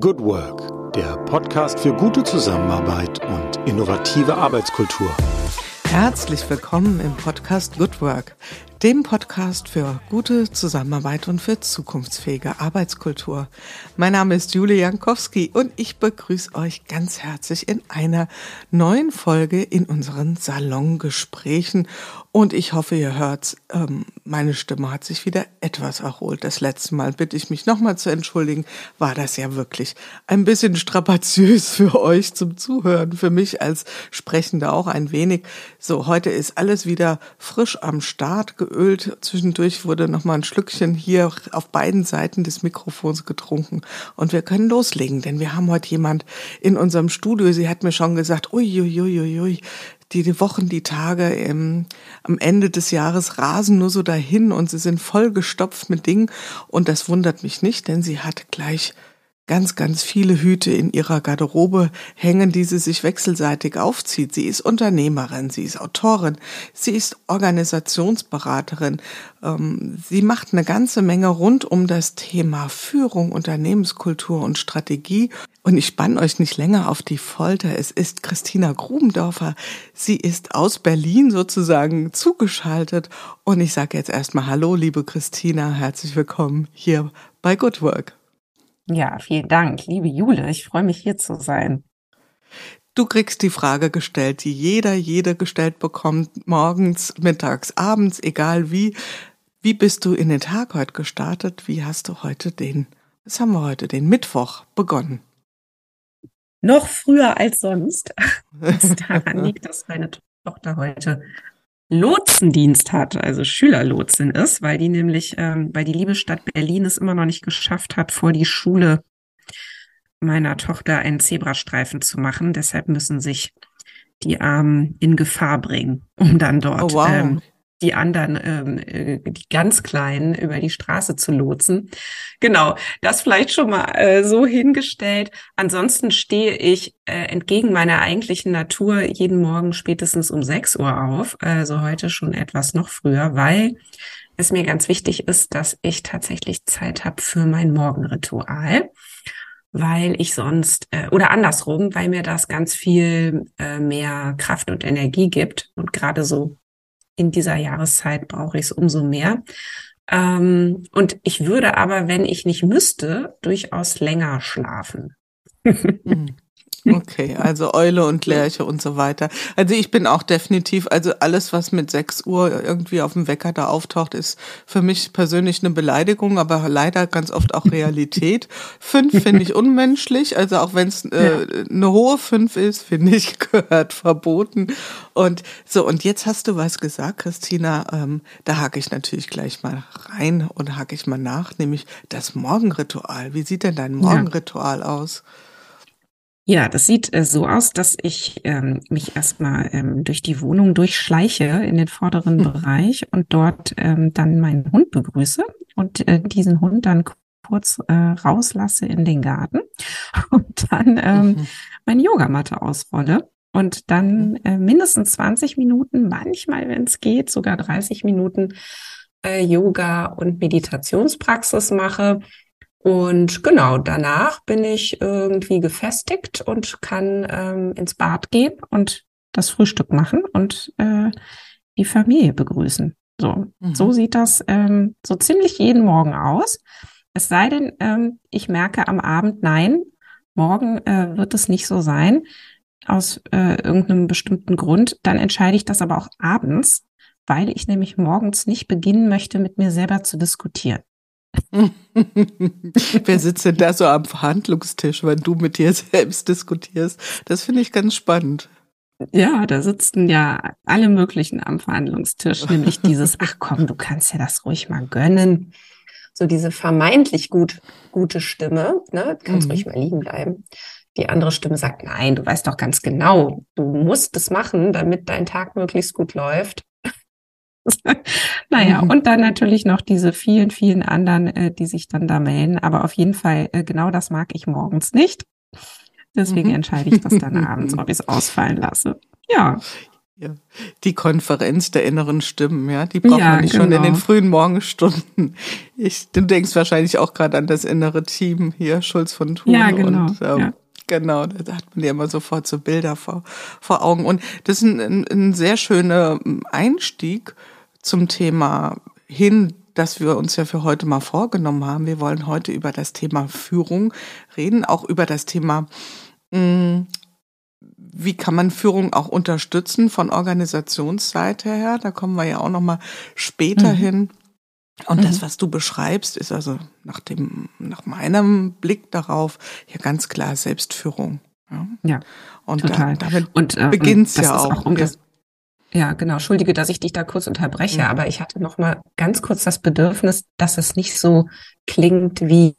Good Work, der Podcast für gute Zusammenarbeit und innovative Arbeitskultur. Herzlich willkommen im Podcast Good Work, dem Podcast für gute Zusammenarbeit und für zukunftsfähige Arbeitskultur. Mein Name ist Julie Jankowski und ich begrüße euch ganz herzlich in einer neuen Folge in unseren Salongesprächen und ich hoffe, ihr hört, ähm, meine Stimme hat sich wieder etwas erholt. Das letzte Mal bitte ich mich nochmal zu entschuldigen, war das ja wirklich ein bisschen strapaziös für euch zum Zuhören, für mich als Sprechende auch ein wenig. So, heute ist alles wieder frisch am Start, geölt. Zwischendurch wurde nochmal ein Schlückchen hier auf beiden Seiten des Mikrofons getrunken und wir können loslegen, denn wir haben heute jemand in unserem Studio. Sie hat mir schon gesagt, ui, ui, ui, ui, ui die, die Wochen, die Tage im, am Ende des Jahres rasen nur so dahin und sie sind voll gestopft mit Dingen. Und das wundert mich nicht, denn sie hat gleich ganz, ganz viele Hüte in ihrer Garderobe hängen, die sie sich wechselseitig aufzieht. Sie ist Unternehmerin, sie ist Autorin, sie ist Organisationsberaterin. Ähm, sie macht eine ganze Menge rund um das Thema Führung, Unternehmenskultur und Strategie. Und ich spann euch nicht länger auf die Folter. Es ist Christina Grubendorfer. Sie ist aus Berlin sozusagen zugeschaltet. Und ich sage jetzt erstmal Hallo, liebe Christina. Herzlich willkommen hier bei Good Work. Ja, vielen Dank, liebe Jule. Ich freue mich hier zu sein. Du kriegst die Frage gestellt, die jeder, jede gestellt bekommt, morgens, mittags, abends, egal wie. Wie bist du in den Tag heute gestartet? Wie hast du heute den, was haben wir heute, den Mittwoch begonnen? Noch früher als sonst. Das daran liegt, dass meine Tochter heute Lotsendienst hat, also Schülerlotsin ist, weil die nämlich, ähm, weil die liebe Stadt Berlin es immer noch nicht geschafft hat, vor die Schule meiner Tochter einen Zebrastreifen zu machen. Deshalb müssen sich die Armen in Gefahr bringen, um dann dort oh, wow. ähm, die anderen, ähm, äh, die ganz Kleinen über die Straße zu lotsen. Genau, das vielleicht schon mal äh, so hingestellt. Ansonsten stehe ich äh, entgegen meiner eigentlichen Natur jeden Morgen spätestens um 6 Uhr auf, also heute schon etwas noch früher, weil es mir ganz wichtig ist, dass ich tatsächlich Zeit habe für mein Morgenritual weil ich sonst, äh, oder andersrum, weil mir das ganz viel äh, mehr Kraft und Energie gibt. Und gerade so in dieser Jahreszeit brauche ich es umso mehr. Ähm, und ich würde aber, wenn ich nicht müsste, durchaus länger schlafen. Mhm. Okay, also Eule und Lerche und so weiter. Also ich bin auch definitiv, also alles, was mit 6 Uhr irgendwie auf dem Wecker da auftaucht, ist für mich persönlich eine Beleidigung, aber leider ganz oft auch Realität. Fünf finde ich unmenschlich, also auch wenn es äh, eine hohe Fünf ist, finde ich, gehört verboten. Und so, und jetzt hast du was gesagt, Christina, ähm, da hake ich natürlich gleich mal rein und hake ich mal nach, nämlich das Morgenritual. Wie sieht denn dein Morgenritual ja. aus? Ja, das sieht äh, so aus, dass ich ähm, mich erstmal ähm, durch die Wohnung durchschleiche in den vorderen hm. Bereich und dort ähm, dann meinen Hund begrüße und äh, diesen Hund dann kurz äh, rauslasse in den Garten und dann ähm, mhm. meine Yogamatte ausrolle und dann mhm. äh, mindestens 20 Minuten, manchmal, wenn es geht, sogar 30 Minuten äh, Yoga und Meditationspraxis mache und genau, danach bin ich irgendwie gefestigt und kann ähm, ins Bad gehen und das Frühstück machen und äh, die Familie begrüßen. So, mhm. so sieht das ähm, so ziemlich jeden Morgen aus. Es sei denn, ähm, ich merke am Abend, nein, morgen äh, wird es nicht so sein, aus äh, irgendeinem bestimmten Grund. Dann entscheide ich das aber auch abends, weil ich nämlich morgens nicht beginnen möchte, mit mir selber zu diskutieren. Wer sitzt denn da so am Verhandlungstisch, wenn du mit dir selbst diskutierst? Das finde ich ganz spannend. Ja, da sitzen ja alle möglichen am Verhandlungstisch, nämlich dieses, ach komm, du kannst ja das ruhig mal gönnen. So diese vermeintlich gut, gute Stimme, ne, kannst mhm. ruhig mal liegen bleiben. Die andere Stimme sagt, nein, du weißt doch ganz genau, du musst es machen, damit dein Tag möglichst gut läuft. naja, mhm. und dann natürlich noch diese vielen, vielen anderen, äh, die sich dann da melden. Aber auf jeden Fall, äh, genau das mag ich morgens nicht. Deswegen mhm. entscheide ich das dann abends, ob ich es ausfallen lasse. Ja. Ja. Die Konferenz der inneren Stimmen, ja, die braucht ja, man nicht genau. schon in den genau. frühen Morgenstunden. Ich, du denkst wahrscheinlich auch gerade an das innere Team hier, Schulz von Thun. Ja, genau. Und, ähm, ja. Genau, da hat man ja immer sofort so Bilder vor, vor Augen. Und das ist ein, ein, ein sehr schöner Einstieg zum Thema hin, dass wir uns ja für heute mal vorgenommen haben. Wir wollen heute über das Thema Führung reden, auch über das Thema mh, hm, wie kann man Führung auch unterstützen von Organisationsseite her? Da kommen wir ja auch noch mal später mhm. hin. Und mhm. das, was du beschreibst, ist also nach dem, nach meinem Blick darauf ja ganz klar Selbstführung. Ja, ja und total. Da, damit und äh, beginnt's ja auch. auch um das, ja, genau. Entschuldige, dass ich dich da kurz unterbreche, ja. aber ich hatte noch mal ganz kurz das Bedürfnis, dass es nicht so klingt wie,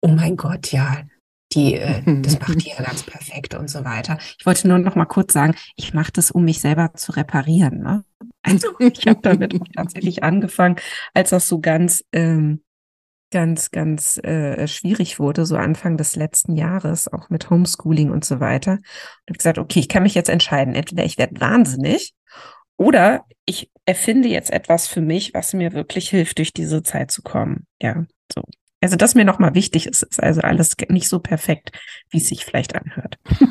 oh mein Gott, ja, die, äh, das macht die ja ganz perfekt und so weiter. Ich wollte nur noch mal kurz sagen, ich mache das, um mich selber zu reparieren. Ne? Also ich habe damit tatsächlich angefangen, als das so ganz, ähm, ganz, ganz äh, schwierig wurde, so Anfang des letzten Jahres, auch mit Homeschooling und so weiter. Und habe gesagt, okay, ich kann mich jetzt entscheiden. Entweder ich werde wahnsinnig oder ich erfinde jetzt etwas für mich, was mir wirklich hilft, durch diese Zeit zu kommen. Ja, so. Also das mir nochmal wichtig ist, ist also alles nicht so perfekt, wie es sich vielleicht anhört.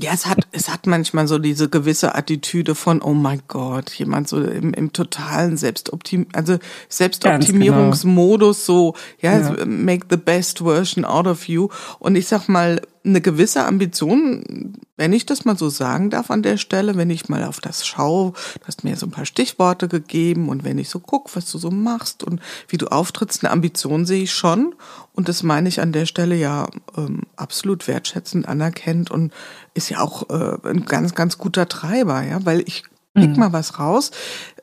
Ja, es hat, es hat manchmal so diese gewisse Attitüde von, oh mein Gott, jemand so im, im totalen Selbstoptim, also Selbstoptimierungsmodus, genau. so, ja, ja, make the best version out of you. Und ich sag mal, eine gewisse Ambition, wenn ich das mal so sagen darf an der Stelle, wenn ich mal auf das schaue, du hast mir so ein paar Stichworte gegeben und wenn ich so gucke, was du so machst und wie du auftrittst, eine Ambition sehe ich schon und das meine ich an der Stelle ja ähm, absolut wertschätzend anerkennt und ist ja auch äh, ein ganz, ganz guter Treiber, ja, weil ich Pick mhm. mal was raus.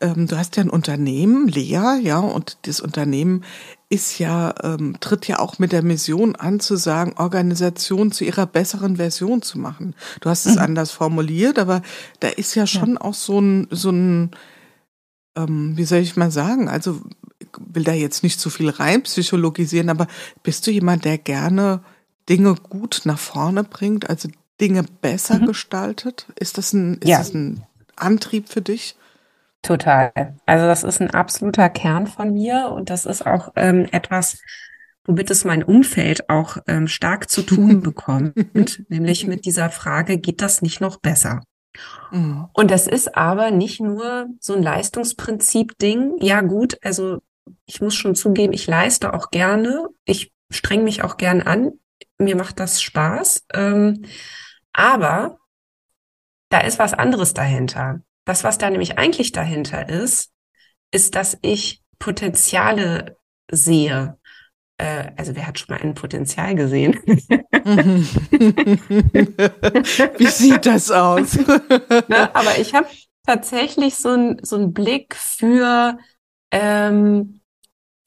Ähm, du hast ja ein Unternehmen, Lea, ja, und das Unternehmen ist ja, ähm, tritt ja auch mit der Mission an, zu sagen, Organisation zu ihrer besseren Version zu machen. Du hast es mhm. anders formuliert, aber da ist ja schon ja. auch so ein, so ein, ähm, wie soll ich mal sagen, also ich will da jetzt nicht zu viel rein psychologisieren, aber bist du jemand, der gerne Dinge gut nach vorne bringt, also Dinge besser mhm. gestaltet? Ist das ein, ist ja. das ein Antrieb für dich? Total. Also das ist ein absoluter Kern von mir und das ist auch ähm, etwas, womit es mein Umfeld auch ähm, stark zu tun bekommt, nämlich mit dieser Frage, geht das nicht noch besser? Mhm. Und das ist aber nicht nur so ein Leistungsprinzip-Ding. Ja gut, also ich muss schon zugeben, ich leiste auch gerne, ich streng mich auch gern an, mir macht das Spaß. Ähm, aber da ist was anderes dahinter. Das, was da nämlich eigentlich dahinter ist, ist, dass ich Potenziale sehe. Äh, also wer hat schon mal ein Potenzial gesehen? Wie sieht das aus? ne, aber ich habe tatsächlich so einen so einen Blick für, ähm,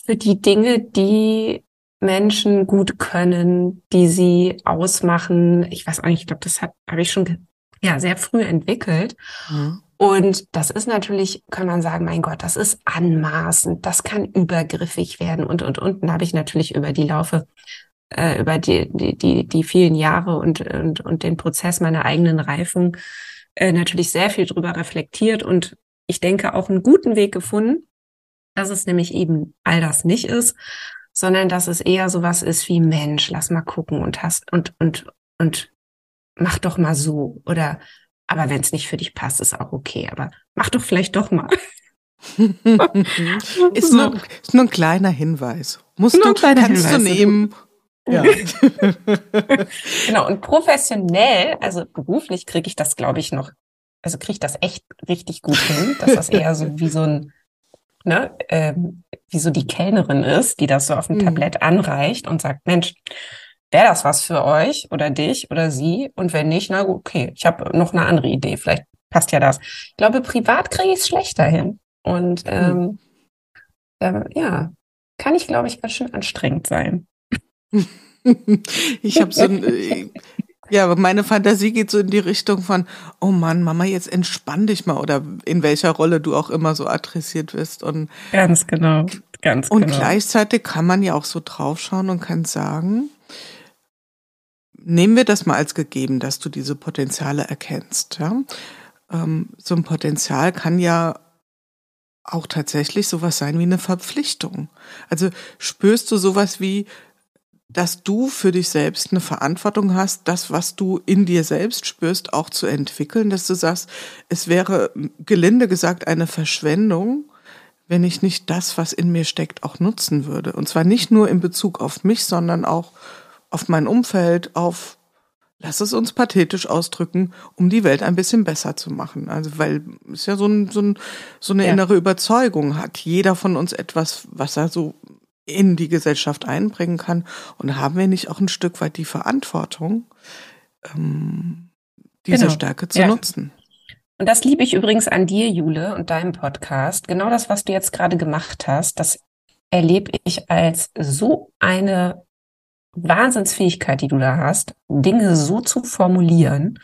für die Dinge, die Menschen gut können, die sie ausmachen. Ich weiß auch nicht, ich glaube, das habe ich schon ja sehr früh entwickelt. Mhm. Und das ist natürlich, kann man sagen, mein Gott, das ist anmaßend, das kann übergriffig werden und und und. Dann habe ich natürlich über die Laufe, äh, über die, die, die, die vielen Jahre und, und, und den Prozess meiner eigenen Reifung äh, natürlich sehr viel drüber reflektiert und ich denke auch einen guten Weg gefunden, dass es nämlich eben all das nicht ist, sondern dass es eher sowas ist wie Mensch, lass mal gucken und hast und und und mach doch mal so oder aber wenn es nicht für dich passt, ist auch okay. Aber mach doch vielleicht doch mal. ist, nur, ist nur ein kleiner Hinweis. Musst nur du, kleiner kannst Hinweis. du nehmen. Ja. genau, und professionell, also beruflich kriege ich das, glaube ich, noch, also kriege ich das echt richtig gut hin, dass das eher so wie so ein, ne, ähm, wie so die Kellnerin ist, die das so auf dem mhm. Tablett anreicht und sagt, Mensch, wäre das was für euch oder dich oder sie? Und wenn nicht, na okay, ich habe noch eine andere Idee, vielleicht passt ja das. Ich glaube, privat kriege ich es schlechter hin. Und hm. ähm, äh, ja, kann ich, glaube ich, ganz schön anstrengend sein. ich habe so ein, äh, ja, meine Fantasie geht so in die Richtung von, oh Mann, Mama, jetzt entspann dich mal oder in welcher Rolle du auch immer so adressiert wirst und ganz genau, ganz und genau. Und gleichzeitig kann man ja auch so draufschauen und kann sagen, nehmen wir das mal als gegeben, dass du diese Potenziale erkennst. Ja? ähm, so ein Potenzial kann ja auch tatsächlich sowas sein wie eine Verpflichtung. Also spürst du sowas wie, dass du für dich selbst eine Verantwortung hast, das, was du in dir selbst spürst, auch zu entwickeln, dass du sagst, es wäre gelinde gesagt eine Verschwendung, wenn ich nicht das, was in mir steckt, auch nutzen würde. Und zwar nicht nur in Bezug auf mich, sondern auch auf mein Umfeld, auf, lass es uns pathetisch ausdrücken, um die Welt ein bisschen besser zu machen. Also, weil es ja so, ein, so, ein, so eine ja. innere Überzeugung hat. Jeder von uns etwas, was er so in die Gesellschaft einbringen kann. Und haben wir nicht auch ein Stück weit die Verantwortung, ähm, diese genau. Stärke zu ja. nutzen? Und das liebe ich übrigens an dir, Jule, und deinem Podcast. Genau das, was du jetzt gerade gemacht hast, das erlebe ich als so eine Wahnsinnsfähigkeit, die du da hast, Dinge so zu formulieren,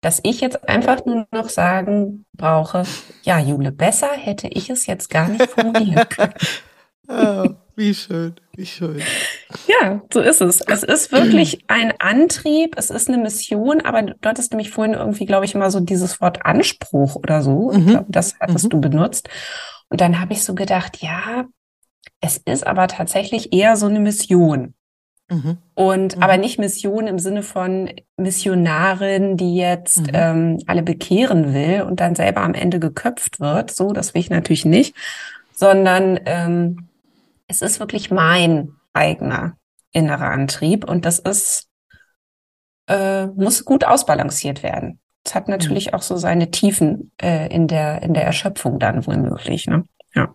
dass ich jetzt einfach nur noch sagen brauche, ja, Jule, besser hätte ich es jetzt gar nicht formulieren können. oh. Wie schön, wie schön. Ja, so ist es. Es ist wirklich ein Antrieb, es ist eine Mission, aber du hattest nämlich vorhin irgendwie, glaube ich, immer so dieses Wort Anspruch oder so. Mhm. Ich glaube, das hattest mhm. du benutzt. Und dann habe ich so gedacht, ja, es ist aber tatsächlich eher so eine Mission. Mhm. Und mhm. aber nicht Mission im Sinne von Missionarin, die jetzt mhm. ähm, alle bekehren will und dann selber am Ende geköpft wird. So, das will ich natürlich nicht, sondern ähm, es ist wirklich mein eigener innerer Antrieb und das ist, äh, muss gut ausbalanciert werden. Es hat natürlich mhm. auch so seine Tiefen äh, in der, in der Erschöpfung dann womöglich, ne? Ja.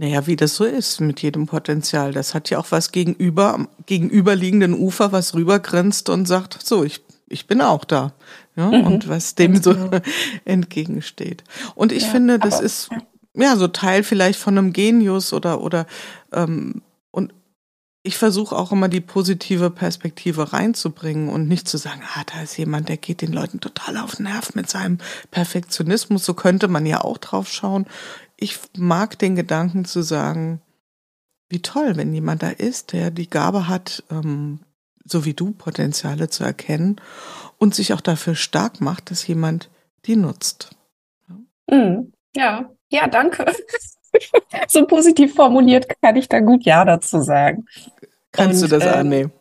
Naja, wie das so ist mit jedem Potenzial. Das hat ja auch was gegenüber, am gegenüberliegenden Ufer, was rübergrinst und sagt, so, ich, ich bin auch da. Ja, mhm. Und was dem so genau. entgegensteht. Und ich ja, finde, das ist, ja, so Teil vielleicht von einem Genius oder, oder ähm, und ich versuche auch immer die positive Perspektive reinzubringen und nicht zu sagen, ah, da ist jemand, der geht den Leuten total auf den Nerv mit seinem Perfektionismus. So könnte man ja auch drauf schauen. Ich mag den Gedanken zu sagen, wie toll, wenn jemand da ist, der die Gabe hat, ähm, so wie du, Potenziale zu erkennen und sich auch dafür stark macht, dass jemand die nutzt. Mhm. Ja, ja, danke. so positiv formuliert kann ich da gut Ja dazu sagen. Kannst Und, du das äh, annehmen?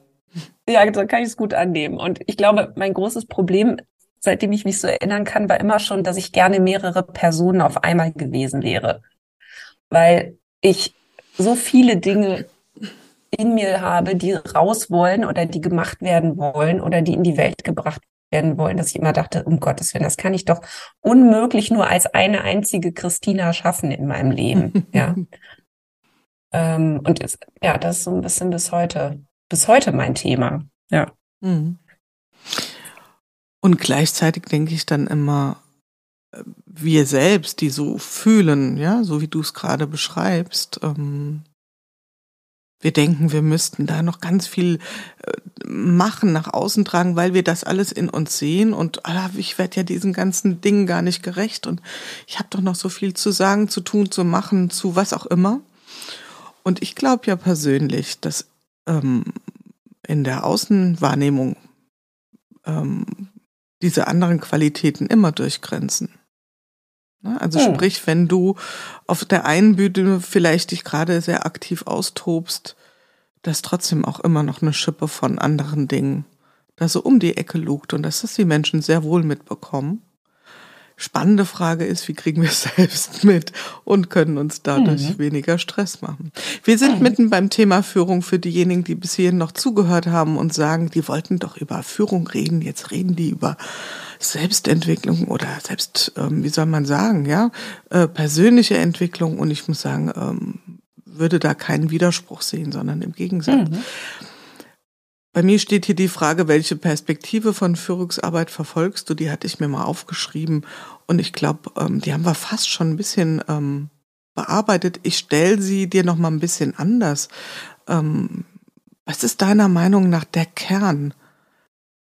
Ja, da kann ich es gut annehmen. Und ich glaube, mein großes Problem, seitdem ich mich so erinnern kann, war immer schon, dass ich gerne mehrere Personen auf einmal gewesen wäre. Weil ich so viele Dinge in mir habe, die raus wollen oder die gemacht werden wollen oder die in die Welt gebracht werden wollen, dass ich immer dachte, um Gottes Willen, das kann ich doch unmöglich nur als eine einzige Christina schaffen in meinem Leben. ja. Ähm, und ist, ja, das ist so ein bisschen bis heute, bis heute mein Thema. Ja. Mhm. Und gleichzeitig denke ich dann immer, äh, wir selbst, die so fühlen, ja, so wie du es gerade beschreibst, ähm, wir denken, wir müssten da noch ganz viel äh, machen, nach außen tragen, weil wir das alles in uns sehen und ah, ich werde ja diesen ganzen Dingen gar nicht gerecht und ich habe doch noch so viel zu sagen, zu tun, zu machen, zu was auch immer. Und ich glaube ja persönlich, dass ähm, in der Außenwahrnehmung ähm, diese anderen Qualitäten immer durchgrenzen. Ne? Also hm. sprich, wenn du auf der einen Bühne vielleicht dich gerade sehr aktiv austobst, dass trotzdem auch immer noch eine Schippe von anderen Dingen da so um die Ecke lugt und dass das die Menschen sehr wohl mitbekommen. Spannende Frage ist, wie kriegen wir es selbst mit und können uns dadurch mhm. weniger Stress machen. Wir sind mhm. mitten beim Thema Führung für diejenigen, die bis hierhin noch zugehört haben und sagen, die wollten doch über Führung reden, jetzt reden die über Selbstentwicklung oder selbst, ähm, wie soll man sagen, ja, äh, persönliche Entwicklung. Und ich muss sagen, ähm, würde da keinen Widerspruch sehen, sondern im Gegensatz. Mhm. Bei mir steht hier die Frage, welche Perspektive von Führungsarbeit verfolgst du? Die hatte ich mir mal aufgeschrieben und ich glaube, ähm, die haben wir fast schon ein bisschen ähm, bearbeitet. Ich stelle sie dir noch mal ein bisschen anders. Ähm, was ist deiner Meinung nach der Kern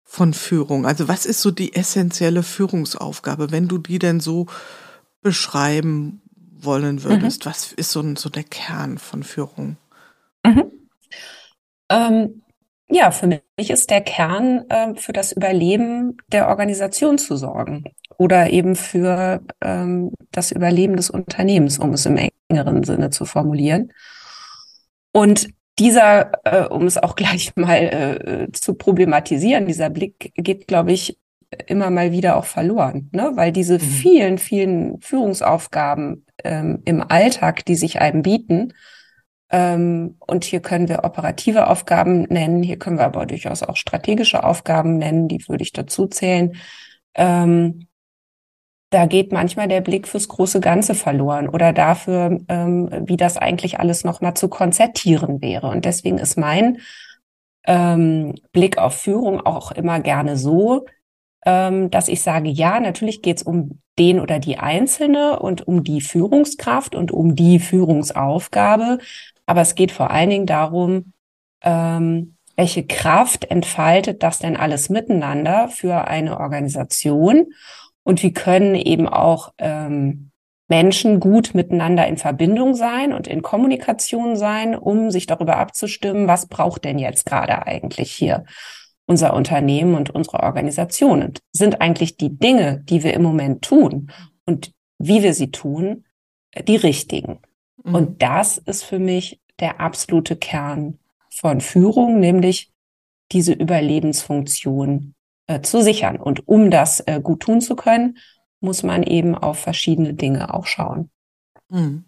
von Führung? Also was ist so die essentielle Führungsaufgabe, wenn du die denn so beschreiben wollen würdest? Mhm. Was ist so, so der Kern von Führung? Mhm. Ähm, ja, für mich ist der Kern, äh, für das Überleben der Organisation zu sorgen oder eben für ähm, das Überleben des Unternehmens, um es im engeren Sinne zu formulieren. Und dieser, äh, um es auch gleich mal äh, zu problematisieren, dieser Blick geht, glaube ich, immer mal wieder auch verloren, ne? weil diese mhm. vielen, vielen Führungsaufgaben ähm, im Alltag, die sich einem bieten, ähm, und hier können wir operative Aufgaben nennen, hier können wir aber durchaus auch strategische Aufgaben nennen, die würde ich dazu zählen. Ähm, da geht manchmal der Blick fürs große Ganze verloren oder dafür, ähm, wie das eigentlich alles nochmal zu konzertieren wäre. Und deswegen ist mein ähm, Blick auf Führung auch immer gerne so, ähm, dass ich sage, ja, natürlich geht es um den oder die Einzelne und um die Führungskraft und um die Führungsaufgabe. Aber es geht vor allen Dingen darum, ähm, welche Kraft entfaltet das denn alles miteinander für eine Organisation und wie können eben auch ähm, Menschen gut miteinander in Verbindung sein und in Kommunikation sein, um sich darüber abzustimmen, was braucht denn jetzt gerade eigentlich hier unser Unternehmen und unsere Organisation? Und sind eigentlich die Dinge, die wir im Moment tun und wie wir sie tun, die richtigen? Mhm. Und das ist für mich der absolute Kern von Führung, nämlich diese Überlebensfunktion äh, zu sichern. Und um das äh, gut tun zu können, muss man eben auf verschiedene Dinge auch schauen. Mhm.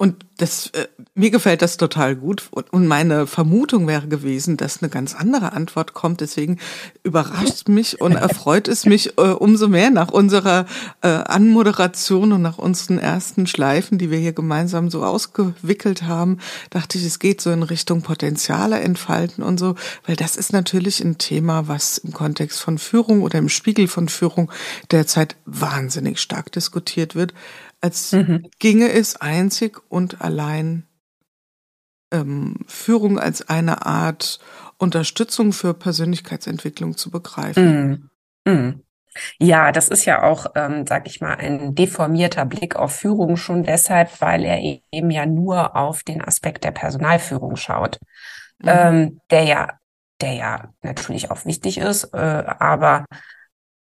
Und das, äh, mir gefällt das total gut. Und, und meine Vermutung wäre gewesen, dass eine ganz andere Antwort kommt. Deswegen überrascht mich und erfreut es mich äh, umso mehr nach unserer äh, Anmoderation und nach unseren ersten Schleifen, die wir hier gemeinsam so ausgewickelt haben, dachte ich, es geht so in Richtung Potenziale entfalten und so, weil das ist natürlich ein Thema, was im Kontext von Führung oder im Spiegel von Führung derzeit wahnsinnig stark diskutiert wird als mhm. ginge es einzig und allein ähm, Führung als eine Art Unterstützung für Persönlichkeitsentwicklung zu begreifen. Mhm. Mhm. Ja, das ist ja auch, ähm, sag ich mal, ein deformierter Blick auf Führung schon deshalb, weil er eben ja nur auf den Aspekt der Personalführung schaut, mhm. ähm, der ja, der ja natürlich auch wichtig ist, äh, aber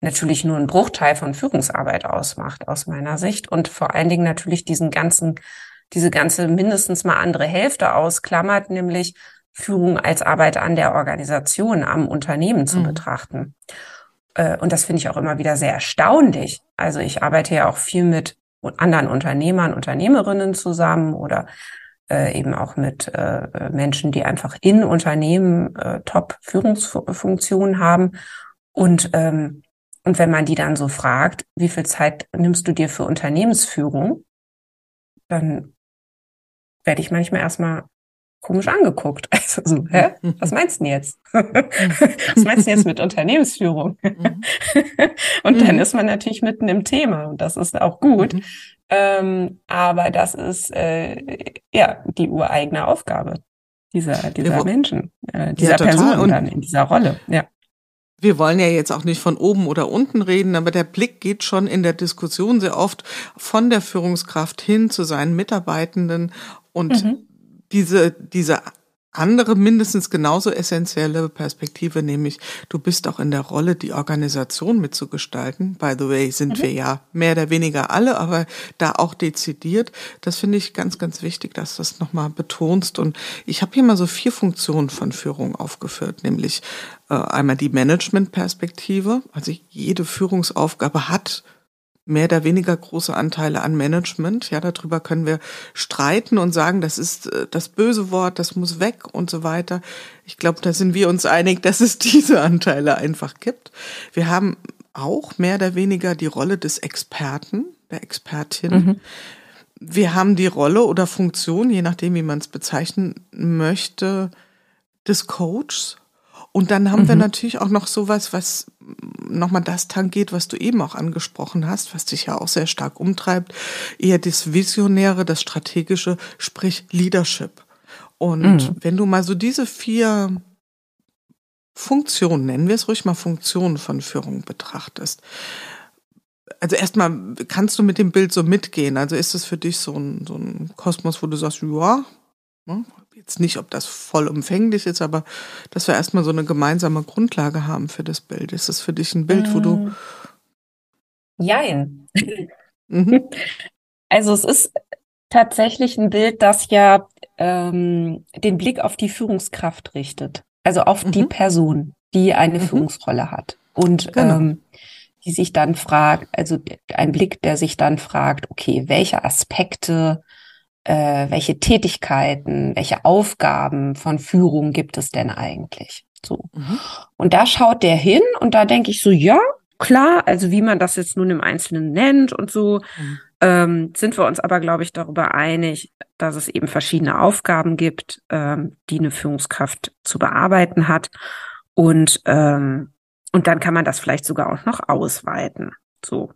natürlich nur ein Bruchteil von Führungsarbeit ausmacht, aus meiner Sicht. Und vor allen Dingen natürlich diesen ganzen, diese ganze mindestens mal andere Hälfte ausklammert, nämlich Führung als Arbeit an der Organisation, am Unternehmen zu mhm. betrachten. Äh, und das finde ich auch immer wieder sehr erstaunlich. Also ich arbeite ja auch viel mit anderen Unternehmern, Unternehmerinnen zusammen oder äh, eben auch mit äh, Menschen, die einfach in Unternehmen äh, Top-Führungsfunktionen haben. Und ähm, und wenn man die dann so fragt, wie viel Zeit nimmst du dir für Unternehmensführung, dann werde ich manchmal erstmal komisch angeguckt. Also so, hä? Was meinst du denn jetzt? Was meinst du jetzt mit Unternehmensführung? Mhm. und dann mhm. ist man natürlich mitten im Thema und das ist auch gut. Mhm. Ähm, aber das ist äh, ja die ureigene Aufgabe dieser, dieser Menschen, äh, dieser ja, Person dann in dieser Rolle. Ja wir wollen ja jetzt auch nicht von oben oder unten reden, aber der Blick geht schon in der Diskussion sehr oft von der Führungskraft hin zu seinen Mitarbeitenden und mhm. diese, diese andere mindestens genauso essentielle Perspektive, nämlich du bist auch in der Rolle, die Organisation mitzugestalten. By the way, sind mhm. wir ja mehr oder weniger alle, aber da auch dezidiert. Das finde ich ganz, ganz wichtig, dass du das nochmal betonst. Und ich habe hier mal so vier Funktionen von Führung aufgeführt, nämlich äh, einmal die Management-Perspektive. Also jede Führungsaufgabe hat mehr oder weniger große Anteile an Management. Ja, darüber können wir streiten und sagen, das ist äh, das böse Wort, das muss weg und so weiter. Ich glaube, da sind wir uns einig, dass es diese Anteile einfach gibt. Wir haben auch mehr oder weniger die Rolle des Experten, der Expertin. Mhm. Wir haben die Rolle oder Funktion, je nachdem, wie man es bezeichnen möchte, des Coaches und dann haben mhm. wir natürlich auch noch sowas, was nochmal das tangiert, was du eben auch angesprochen hast, was dich ja auch sehr stark umtreibt, eher das Visionäre, das Strategische, sprich Leadership. Und mhm. wenn du mal so diese vier Funktionen, nennen wir es ruhig mal Funktionen von Führung betrachtest, also erstmal kannst du mit dem Bild so mitgehen. Also ist es für dich so ein, so ein Kosmos, wo du sagst, ja, ne, jetzt nicht, ob das vollumfänglich ist, aber dass wir erstmal so eine gemeinsame Grundlage haben für das Bild. Ist das für dich ein Bild, wo du. Mm. Jein. Mhm. Also es ist tatsächlich ein Bild, das ja ähm, den Blick auf die Führungskraft richtet. Also auf mhm. die Person, die eine mhm. Führungsrolle hat. Und genau. ähm, die sich dann fragt, also ein Blick, der sich dann fragt, okay, welche Aspekte äh, welche Tätigkeiten, welche Aufgaben von Führung gibt es denn eigentlich? So. Mhm. Und da schaut der hin und da denke ich so, ja, klar, also wie man das jetzt nun im Einzelnen nennt und so, mhm. ähm, sind wir uns aber, glaube ich, darüber einig, dass es eben verschiedene Aufgaben gibt, ähm, die eine Führungskraft zu bearbeiten hat. Und, ähm, und dann kann man das vielleicht sogar auch noch ausweiten. So,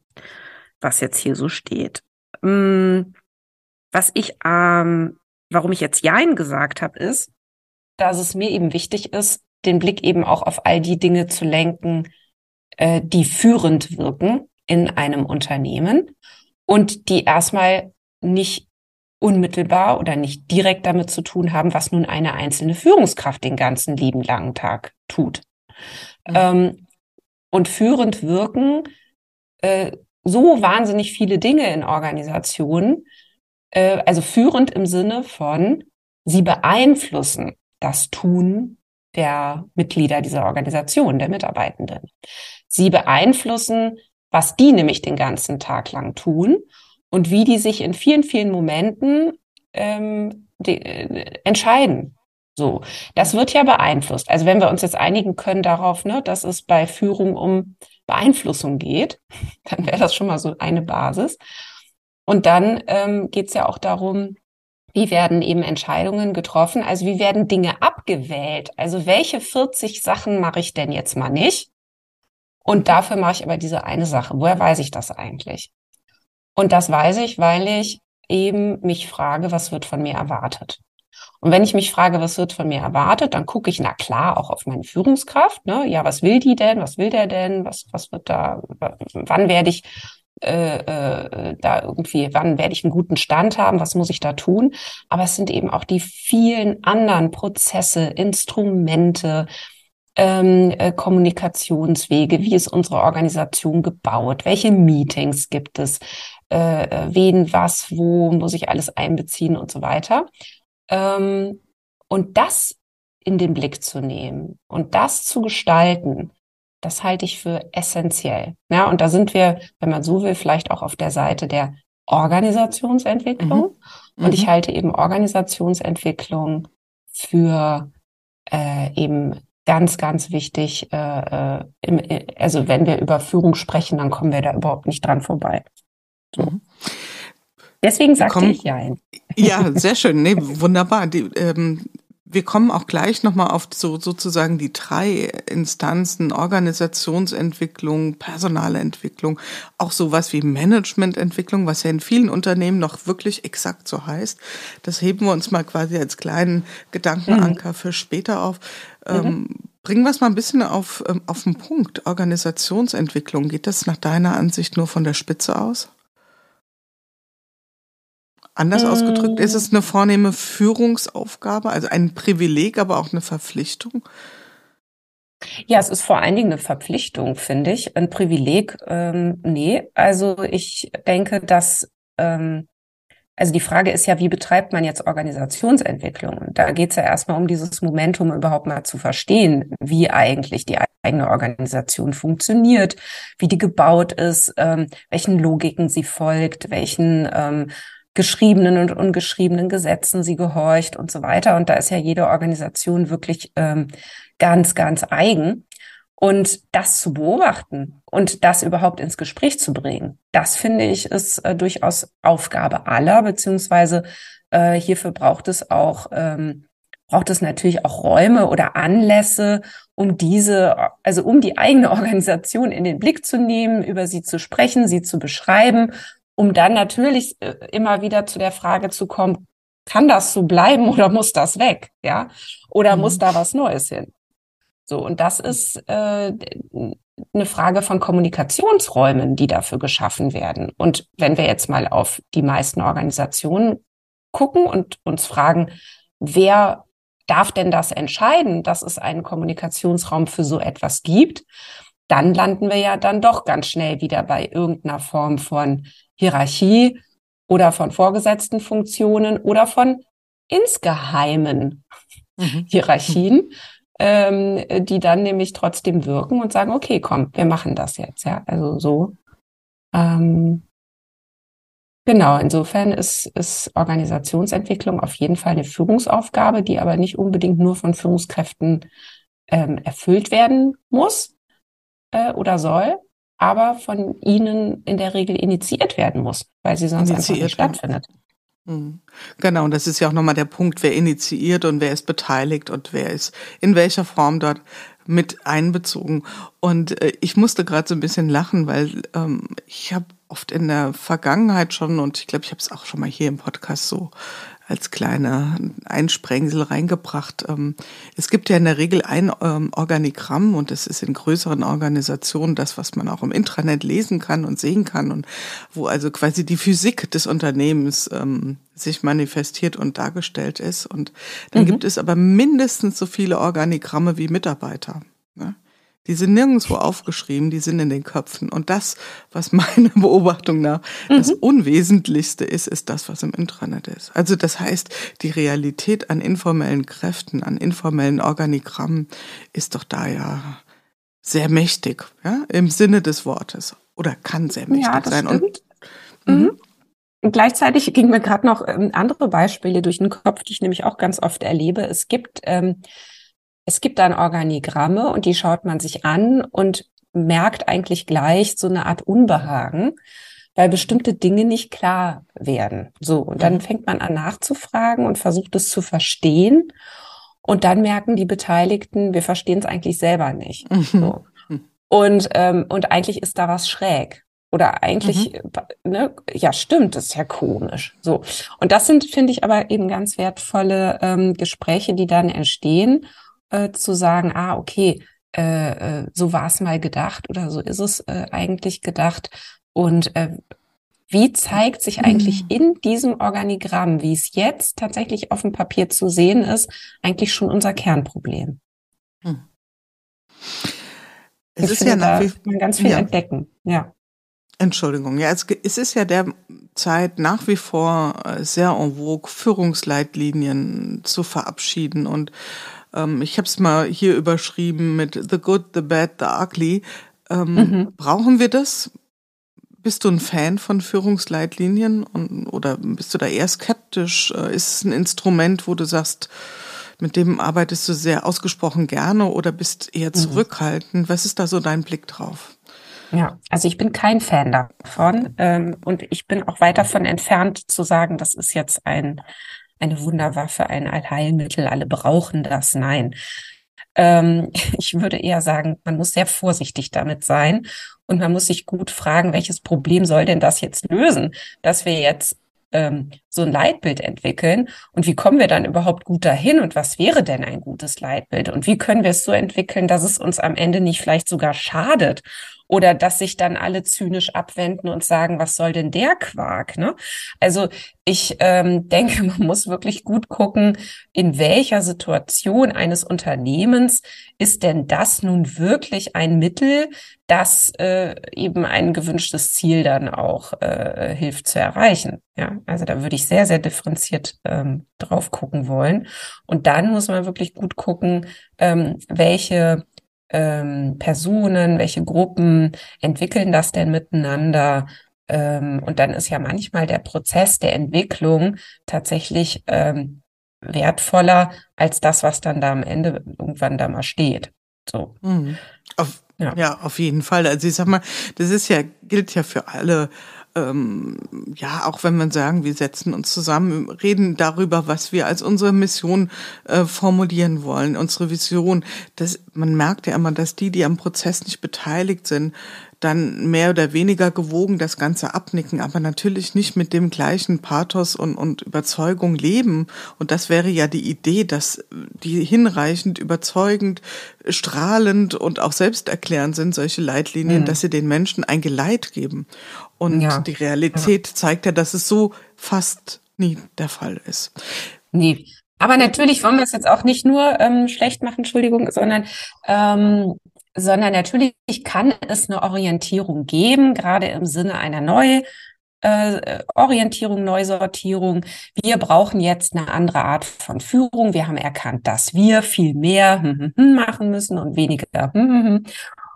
was jetzt hier so steht. Mm, was ich, ähm, warum ich jetzt Jein gesagt habe, ist, dass es mir eben wichtig ist, den Blick eben auch auf all die Dinge zu lenken, äh, die führend wirken in einem Unternehmen und die erstmal nicht unmittelbar oder nicht direkt damit zu tun haben, was nun eine einzelne Führungskraft den ganzen lieben langen Tag tut. Mhm. Ähm, und führend wirken äh, so wahnsinnig viele Dinge in Organisationen, äh, also führend im Sinne von, sie beeinflussen das Tun der Mitglieder dieser Organisation, der Mitarbeitenden. Sie beeinflussen, was die nämlich den ganzen Tag lang tun und wie die sich in vielen, vielen Momenten ähm, die, äh, entscheiden. So, das wird ja beeinflusst. Also wenn wir uns jetzt einigen können darauf, ne, dass es bei Führung um Beeinflussung geht, dann wäre das schon mal so eine Basis. Und dann ähm, geht es ja auch darum, wie werden eben Entscheidungen getroffen? Also wie werden Dinge abgewählt? Also welche 40 Sachen mache ich denn jetzt mal nicht? Und dafür mache ich aber diese eine Sache. Woher weiß ich das eigentlich? Und das weiß ich, weil ich eben mich frage, was wird von mir erwartet? Und wenn ich mich frage, was wird von mir erwartet, dann gucke ich, na klar, auch auf meine Führungskraft. Ne? Ja, was will die denn? Was will der denn? Was, was wird da, wann werde ich äh, äh, da irgendwie, wann werde ich einen guten Stand haben, was muss ich da tun. Aber es sind eben auch die vielen anderen Prozesse, Instrumente, ähm, äh, Kommunikationswege, wie ist unsere Organisation gebaut, welche Meetings gibt es, äh, äh, wen, was, wo muss ich alles einbeziehen und so weiter. Ähm, und das in den Blick zu nehmen und das zu gestalten, das halte ich für essentiell. Ja, und da sind wir, wenn man so will, vielleicht auch auf der Seite der Organisationsentwicklung. Mhm. Und ich mhm. halte eben Organisationsentwicklung für äh, eben ganz, ganz wichtig. Äh, äh im, also wenn wir über Führung sprechen, dann kommen wir da überhaupt nicht dran vorbei. So. Mhm. Deswegen sagte ich ja ein. Ja, sehr schön. Nee, wunderbar. Die, ähm, wir kommen auch gleich nochmal auf so, sozusagen die drei Instanzen, Organisationsentwicklung, Personalentwicklung, auch sowas wie Managemententwicklung, was ja in vielen Unternehmen noch wirklich exakt so heißt. Das heben wir uns mal quasi als kleinen Gedankenanker mhm. für später auf. Mhm. Ähm, bringen wir es mal ein bisschen auf, ähm, auf den Punkt. Organisationsentwicklung, geht das nach deiner Ansicht nur von der Spitze aus? Anders ausgedrückt, ist es eine vornehme Führungsaufgabe, also ein Privileg, aber auch eine Verpflichtung? Ja, es ist vor allen Dingen eine Verpflichtung, finde ich. Ein Privileg, ähm, nee. Also ich denke, dass, ähm, also die Frage ist ja, wie betreibt man jetzt Organisationsentwicklung? Und da geht es ja erstmal um dieses Momentum überhaupt mal zu verstehen, wie eigentlich die eigene Organisation funktioniert, wie die gebaut ist, ähm, welchen Logiken sie folgt, welchen ähm, geschriebenen und ungeschriebenen Gesetzen sie gehorcht und so weiter. Und da ist ja jede Organisation wirklich ähm, ganz, ganz eigen. Und das zu beobachten und das überhaupt ins Gespräch zu bringen, das finde ich ist äh, durchaus Aufgabe aller, beziehungsweise äh, hierfür braucht es auch ähm, braucht es natürlich auch Räume oder Anlässe, um diese, also um die eigene Organisation in den Blick zu nehmen, über sie zu sprechen, sie zu beschreiben um dann natürlich äh, immer wieder zu der Frage zu kommen, kann das so bleiben oder muss das weg? Ja, oder mhm. muss da was Neues hin? So, und das ist äh, eine Frage von Kommunikationsräumen, die dafür geschaffen werden. Und wenn wir jetzt mal auf die meisten Organisationen gucken und uns fragen, wer darf denn das entscheiden, dass es einen Kommunikationsraum für so etwas gibt? Dann landen wir ja dann doch ganz schnell wieder bei irgendeiner Form von Hierarchie oder von vorgesetzten Funktionen oder von insgeheimen mhm. Hierarchien, ähm, die dann nämlich trotzdem wirken und sagen, okay, komm, wir machen das jetzt. Ja, also so. Ähm, genau, insofern ist, ist Organisationsentwicklung auf jeden Fall eine Führungsaufgabe, die aber nicht unbedingt nur von Führungskräften ähm, erfüllt werden muss äh, oder soll, aber von ihnen in der Regel initiiert werden muss, weil sie sonst initiiert einfach nicht stattfindet. Hm. Genau, und das ist ja auch nochmal der Punkt, wer initiiert und wer ist beteiligt und wer ist in welcher Form dort mit einbezogen. Und äh, ich musste gerade so ein bisschen lachen, weil ähm, ich habe oft in der Vergangenheit schon, und ich glaube, ich habe es auch schon mal hier im Podcast so als kleine Einsprengsel reingebracht. Ähm, es gibt ja in der Regel ein ähm, Organigramm und das ist in größeren Organisationen das, was man auch im Intranet lesen kann und sehen kann und wo also quasi die Physik des Unternehmens ähm, sich manifestiert und dargestellt ist. Und dann mhm. gibt es aber mindestens so viele Organigramme wie Mitarbeiter. Ne? Die sind nirgendwo aufgeschrieben, die sind in den Köpfen. Und das, was meiner Beobachtung nach mhm. das Unwesentlichste ist, ist das, was im Intranet ist. Also das heißt, die Realität an informellen Kräften, an informellen Organigrammen ist doch da ja sehr mächtig, ja, im Sinne des Wortes. Oder kann sehr mächtig ja, sein. Stimmt. Und, mhm. Und gleichzeitig ging mir gerade noch ähm, andere Beispiele durch den Kopf, die ich nämlich auch ganz oft erlebe. Es gibt ähm, es gibt dann Organigramme und die schaut man sich an und merkt eigentlich gleich so eine Art Unbehagen, weil bestimmte Dinge nicht klar werden. So, und dann mhm. fängt man an nachzufragen und versucht es zu verstehen. Und dann merken die Beteiligten, wir verstehen es eigentlich selber nicht. Mhm. So. Und, ähm, und eigentlich ist da was schräg. Oder eigentlich, mhm. ne, ja, stimmt, das ist ja komisch. So. Und das sind, finde ich, aber eben ganz wertvolle ähm, Gespräche, die dann entstehen äh, zu sagen, ah, okay, äh, äh, so war es mal gedacht oder so ist es äh, eigentlich gedacht. Und äh, wie zeigt sich eigentlich mhm. in diesem Organigramm, wie es jetzt tatsächlich auf dem Papier zu sehen ist, eigentlich schon unser Kernproblem? Hm. Es ich ist finde, ja nach wie ganz viel ja. entdecken. Ja. Entschuldigung, ja, es, es ist ja derzeit nach wie vor äh, sehr en vogue, Führungsleitlinien zu verabschieden und ähm, ich habe es mal hier überschrieben mit The Good, The Bad, The Ugly. Ähm, mhm. Brauchen wir das? Bist du ein Fan von Führungsleitlinien und, oder bist du da eher skeptisch? Äh, ist es ein Instrument, wo du sagst, mit dem arbeitest du sehr ausgesprochen gerne oder bist eher mhm. zurückhaltend? Mhm. Was ist da so dein Blick drauf? Ja, also ich bin kein Fan davon ähm, und ich bin auch weit davon entfernt zu sagen, das ist jetzt ein eine Wunderwaffe, ein Allheilmittel, alle brauchen das. Nein. Ähm, ich würde eher sagen, man muss sehr vorsichtig damit sein und man muss sich gut fragen, welches Problem soll denn das jetzt lösen, dass wir jetzt ähm, so ein Leitbild entwickeln und wie kommen wir dann überhaupt gut dahin und was wäre denn ein gutes Leitbild und wie können wir es so entwickeln, dass es uns am Ende nicht vielleicht sogar schadet oder dass sich dann alle zynisch abwenden und sagen, was soll denn der Quark? Ne? Also ich ähm, denke, man muss wirklich gut gucken, in welcher Situation eines Unternehmens ist denn das nun wirklich ein Mittel, das äh, eben ein gewünschtes Ziel dann auch äh, hilft zu erreichen. Ja, also da würde ich sehr, sehr differenziert ähm, drauf gucken wollen. Und dann muss man wirklich gut gucken, ähm, welche ähm, Personen, welche Gruppen entwickeln das denn miteinander? Ähm, und dann ist ja manchmal der Prozess der Entwicklung tatsächlich ähm, wertvoller als das, was dann da am Ende irgendwann da mal steht. So. Mhm. Auf, ja. ja, auf jeden Fall. Also ich sag mal, das ist ja, gilt ja für alle ähm, ja, auch wenn man sagen, wir setzen uns zusammen, reden darüber, was wir als unsere Mission äh, formulieren wollen, unsere Vision. Das, man merkt ja immer, dass die, die am Prozess nicht beteiligt sind, dann mehr oder weniger gewogen das Ganze abnicken, aber natürlich nicht mit dem gleichen Pathos und, und Überzeugung leben. Und das wäre ja die Idee, dass die hinreichend überzeugend, strahlend und auch selbsterklärend sind, solche Leitlinien, mhm. dass sie den Menschen ein Geleit geben. Und ja. die Realität ja. zeigt ja, dass es so fast nie der Fall ist. Nee, Aber natürlich wollen wir es jetzt auch nicht nur ähm, schlecht machen, Entschuldigung, sondern ähm, sondern natürlich kann es eine Orientierung geben, gerade im Sinne einer Neu- äh, Orientierung, Neusortierung. Wir brauchen jetzt eine andere Art von Führung. Wir haben erkannt, dass wir viel mehr hm, hm, hm, machen müssen und weniger.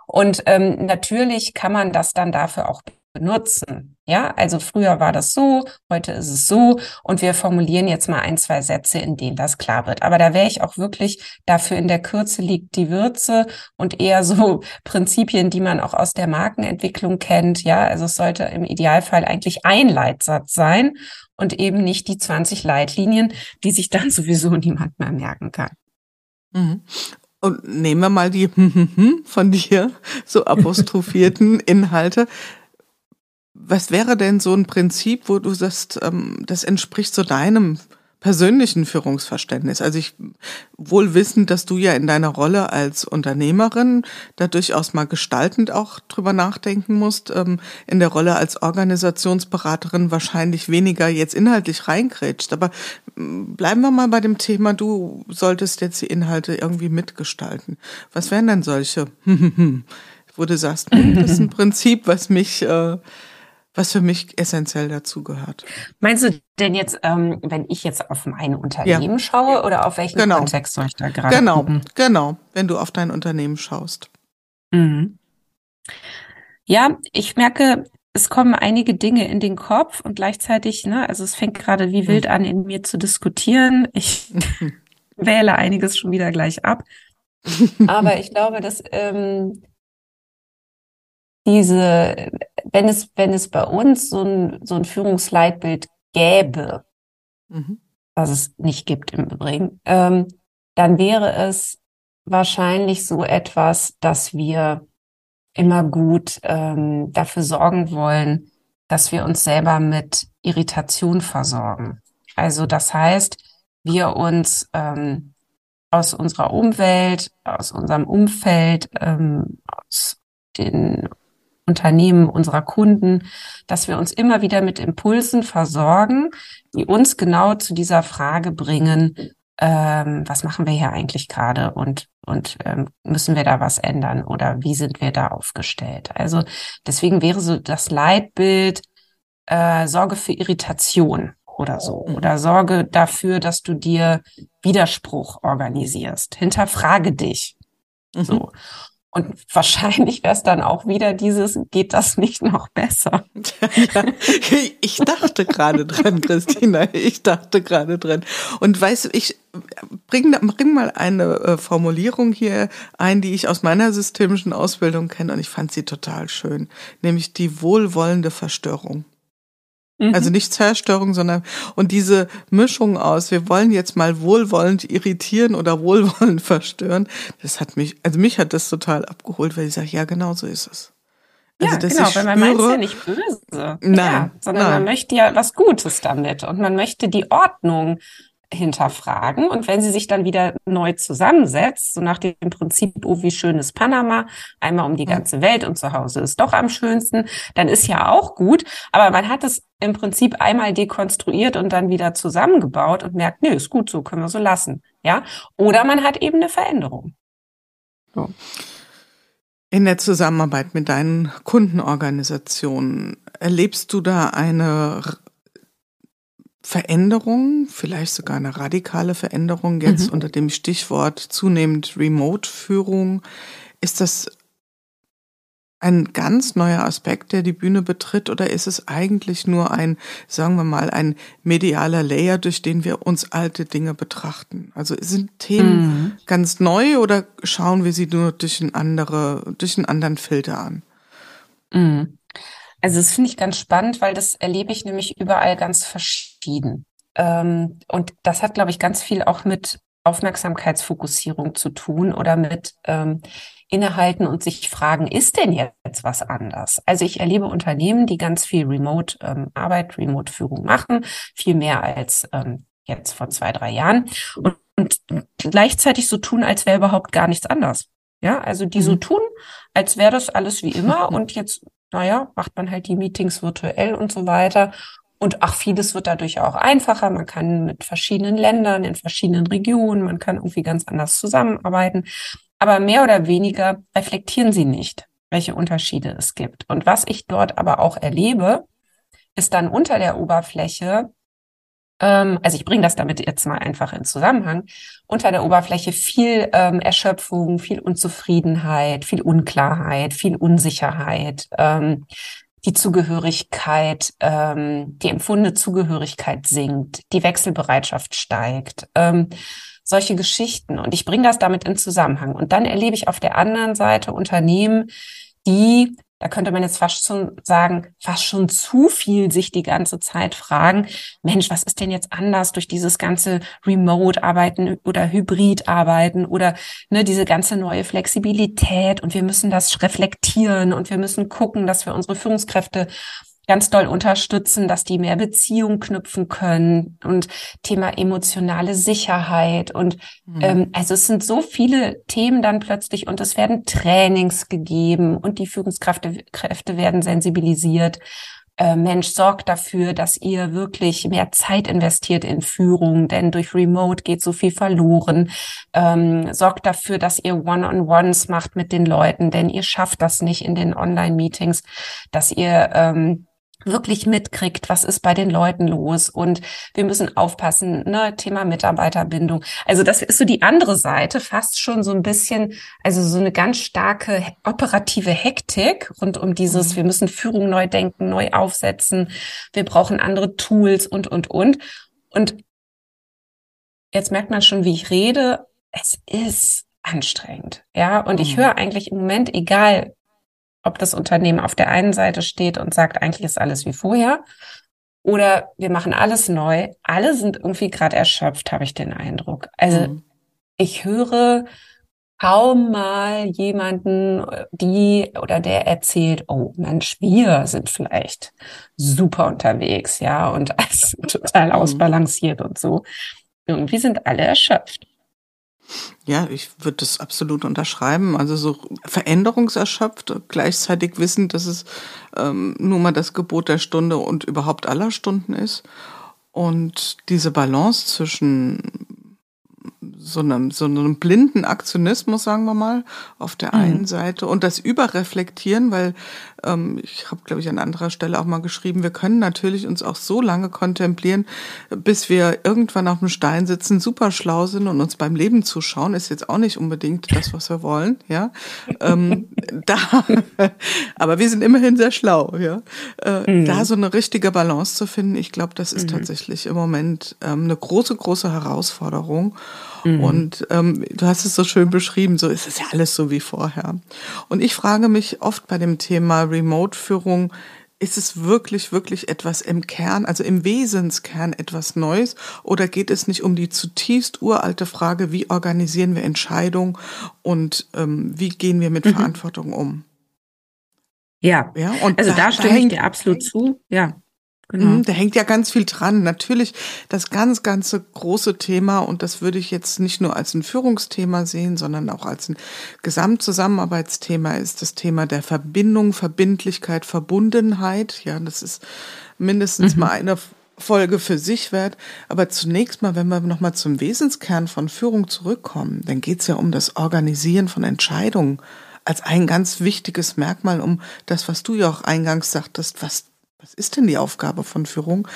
Und ähm, natürlich kann man das dann dafür auch benutzen. Ja, also früher war das so, heute ist es so und wir formulieren jetzt mal ein, zwei Sätze, in denen das klar wird. Aber da wäre ich auch wirklich dafür in der Kürze liegt die Würze und eher so Prinzipien, die man auch aus der Markenentwicklung kennt. Ja, also es sollte im Idealfall eigentlich ein Leitsatz sein und eben nicht die 20 Leitlinien, die sich dann sowieso niemand mehr merken kann. Mhm. Und nehmen wir mal die von dir so apostrophierten Inhalte. Was wäre denn so ein Prinzip, wo du sagst, ähm, das entspricht so deinem persönlichen Führungsverständnis? Also ich wohl wissend, dass du ja in deiner Rolle als Unternehmerin da durchaus mal gestaltend auch drüber nachdenken musst, ähm, in der Rolle als Organisationsberaterin wahrscheinlich weniger jetzt inhaltlich reingrätscht. Aber mm, bleiben wir mal bei dem Thema, du solltest jetzt die Inhalte irgendwie mitgestalten. Was wären denn solche, wo du sagst, hm, das ist ein Prinzip, was mich äh, was für mich essentiell dazu gehört. Meinst du denn jetzt, ähm, wenn ich jetzt auf mein Unternehmen ja. schaue oder auf welchen genau. Kontext soll ich da gerade Genau, gucken? genau, wenn du auf dein Unternehmen schaust. Mhm. Ja, ich merke, es kommen einige Dinge in den Kopf und gleichzeitig, ne, also es fängt gerade wie wild an, in mir zu diskutieren. Ich wähle einiges schon wieder gleich ab. Aber ich glaube, dass ähm, diese, wenn es, wenn es bei uns so ein, so ein Führungsleitbild gäbe, mhm. was es nicht gibt im Übrigen, ähm, dann wäre es wahrscheinlich so etwas, dass wir immer gut ähm, dafür sorgen wollen, dass wir uns selber mit Irritation versorgen. Also das heißt, wir uns ähm, aus unserer Umwelt, aus unserem Umfeld, ähm, aus den Unternehmen, unserer Kunden, dass wir uns immer wieder mit Impulsen versorgen, die uns genau zu dieser Frage bringen, ähm, was machen wir hier eigentlich gerade und, und ähm, müssen wir da was ändern oder wie sind wir da aufgestellt? Also deswegen wäre so das Leitbild äh, Sorge für Irritation oder so mhm. oder Sorge dafür, dass du dir Widerspruch organisierst. Hinterfrage dich. Mhm. So. Und wahrscheinlich wäre es dann auch wieder dieses, geht das nicht noch besser? Ja, ich dachte gerade dran, Christina, ich dachte gerade dran. Und weißt du, ich bring, bring mal eine äh, Formulierung hier ein, die ich aus meiner systemischen Ausbildung kenne und ich fand sie total schön, nämlich die wohlwollende Verstörung. Mhm. Also nicht Zerstörung, sondern und diese Mischung aus, wir wollen jetzt mal wohlwollend irritieren oder wohlwollend verstören, das hat mich, also mich hat das total abgeholt, weil ich sage, ja, genau so ist es. Also, ja, genau, weil man meint ja nicht böse. Nein, ja, sondern nein. man möchte ja was Gutes damit und man möchte die Ordnung hinterfragen. Und wenn sie sich dann wieder neu zusammensetzt, so nach dem Prinzip, oh, wie schön ist Panama, einmal um die ganze Welt und zu Hause ist doch am schönsten, dann ist ja auch gut. Aber man hat es im Prinzip einmal dekonstruiert und dann wieder zusammengebaut und merkt, nee, ist gut, so können wir so lassen. Ja. Oder man hat eben eine Veränderung. So. In der Zusammenarbeit mit deinen Kundenorganisationen erlebst du da eine Veränderung, vielleicht sogar eine radikale Veränderung jetzt mhm. unter dem Stichwort zunehmend Remote-Führung. Ist das ein ganz neuer Aspekt, der die Bühne betritt, oder ist es eigentlich nur ein, sagen wir mal, ein medialer Layer, durch den wir uns alte Dinge betrachten? Also sind Themen mhm. ganz neu oder schauen wir sie nur durch, ein andere, durch einen anderen Filter an? Mhm. Also das finde ich ganz spannend, weil das erlebe ich nämlich überall ganz verschieden. Ähm, und das hat, glaube ich, ganz viel auch mit Aufmerksamkeitsfokussierung zu tun oder mit ähm, innehalten und sich fragen, ist denn jetzt was anders? Also ich erlebe Unternehmen, die ganz viel Remote-Arbeit, ähm, Remote-Führung machen, viel mehr als ähm, jetzt vor zwei, drei Jahren und, und gleichzeitig so tun, als wäre überhaupt gar nichts anders. Ja, also die mhm. so tun, als wäre das alles wie immer und jetzt naja, macht man halt die Meetings virtuell und so weiter. Und ach, vieles wird dadurch auch einfacher. Man kann mit verschiedenen Ländern, in verschiedenen Regionen, man kann irgendwie ganz anders zusammenarbeiten. Aber mehr oder weniger reflektieren sie nicht, welche Unterschiede es gibt. Und was ich dort aber auch erlebe, ist dann unter der Oberfläche, ähm, also ich bringe das damit jetzt mal einfach in Zusammenhang, unter der Oberfläche viel ähm, Erschöpfung, viel Unzufriedenheit, viel Unklarheit, viel Unsicherheit, ähm, die Zugehörigkeit, ähm, die empfundene Zugehörigkeit sinkt, die Wechselbereitschaft steigt, ähm, solche Geschichten. Und ich bringe das damit in Zusammenhang. Und dann erlebe ich auf der anderen Seite Unternehmen, die da könnte man jetzt fast schon sagen, fast schon zu viel sich die ganze Zeit fragen, Mensch, was ist denn jetzt anders durch dieses ganze Remote-Arbeiten oder Hybrid-Arbeiten oder ne, diese ganze neue Flexibilität und wir müssen das reflektieren und wir müssen gucken, dass wir unsere Führungskräfte ganz doll unterstützen, dass die mehr Beziehung knüpfen können und Thema emotionale Sicherheit und mhm. ähm, also es sind so viele Themen dann plötzlich und es werden Trainings gegeben und die Führungskräfte Kräfte werden sensibilisiert. Äh, Mensch, sorgt dafür, dass ihr wirklich mehr Zeit investiert in Führung, denn durch Remote geht so viel verloren. Ähm, sorgt dafür, dass ihr One-on-Ones macht mit den Leuten, denn ihr schafft das nicht in den Online-Meetings, dass ihr ähm, wirklich mitkriegt, was ist bei den Leuten los und wir müssen aufpassen, ne, Thema Mitarbeiterbindung. Also das ist so die andere Seite, fast schon so ein bisschen, also so eine ganz starke operative Hektik rund um dieses, mhm. wir müssen Führung neu denken, neu aufsetzen, wir brauchen andere Tools und, und, und. Und jetzt merkt man schon, wie ich rede, es ist anstrengend, ja, und ich mhm. höre eigentlich im Moment, egal ob das Unternehmen auf der einen Seite steht und sagt, eigentlich ist alles wie vorher, oder wir machen alles neu. Alle sind irgendwie gerade erschöpft, habe ich den Eindruck. Also mhm. ich höre kaum mal jemanden, die oder der erzählt, oh Mensch, wir sind vielleicht super unterwegs, ja, und alles total mhm. ausbalanciert und so. Irgendwie sind alle erschöpft. Ja, ich würde das absolut unterschreiben. Also so veränderungserschöpft, gleichzeitig wissend, dass es ähm, nur mal das Gebot der Stunde und überhaupt aller Stunden ist. Und diese Balance zwischen so einem, so einem blinden Aktionismus, sagen wir mal, auf der mhm. einen Seite und das Überreflektieren, weil ähm, ich habe, glaube ich, an anderer Stelle auch mal geschrieben, wir können natürlich uns auch so lange kontemplieren, bis wir irgendwann auf dem Stein sitzen, super schlau sind und uns beim Leben zuschauen, ist jetzt auch nicht unbedingt das, was wir wollen, ja. ähm, da, aber wir sind immerhin sehr schlau, ja. Äh, mhm. Da so eine richtige Balance zu finden, ich glaube, das ist mhm. tatsächlich im Moment ähm, eine große, große Herausforderung. Mhm. Und ähm, du hast es so schön beschrieben, so ist es ja alles so wie vorher. Und ich frage mich oft bei dem Thema Remote-Führung, ist es wirklich, wirklich etwas im Kern, also im Wesenskern etwas Neues? Oder geht es nicht um die zutiefst uralte Frage, wie organisieren wir Entscheidungen und ähm, wie gehen wir mit mhm. Verantwortung um? Ja, ja und also da, da stimme ich dir absolut zu. Ja. Genau. Mhm, da hängt ja ganz viel dran. Natürlich das ganz, ganze große Thema, und das würde ich jetzt nicht nur als ein Führungsthema sehen, sondern auch als ein Gesamtzusammenarbeitsthema, ist das Thema der Verbindung, Verbindlichkeit, Verbundenheit. Ja, das ist mindestens mhm. mal eine Folge für sich wert. Aber zunächst mal, wenn wir nochmal zum Wesenskern von Führung zurückkommen, dann geht es ja um das Organisieren von Entscheidungen als ein ganz wichtiges Merkmal, um das, was du ja auch eingangs sagtest, was was ist denn die Aufgabe von Führung?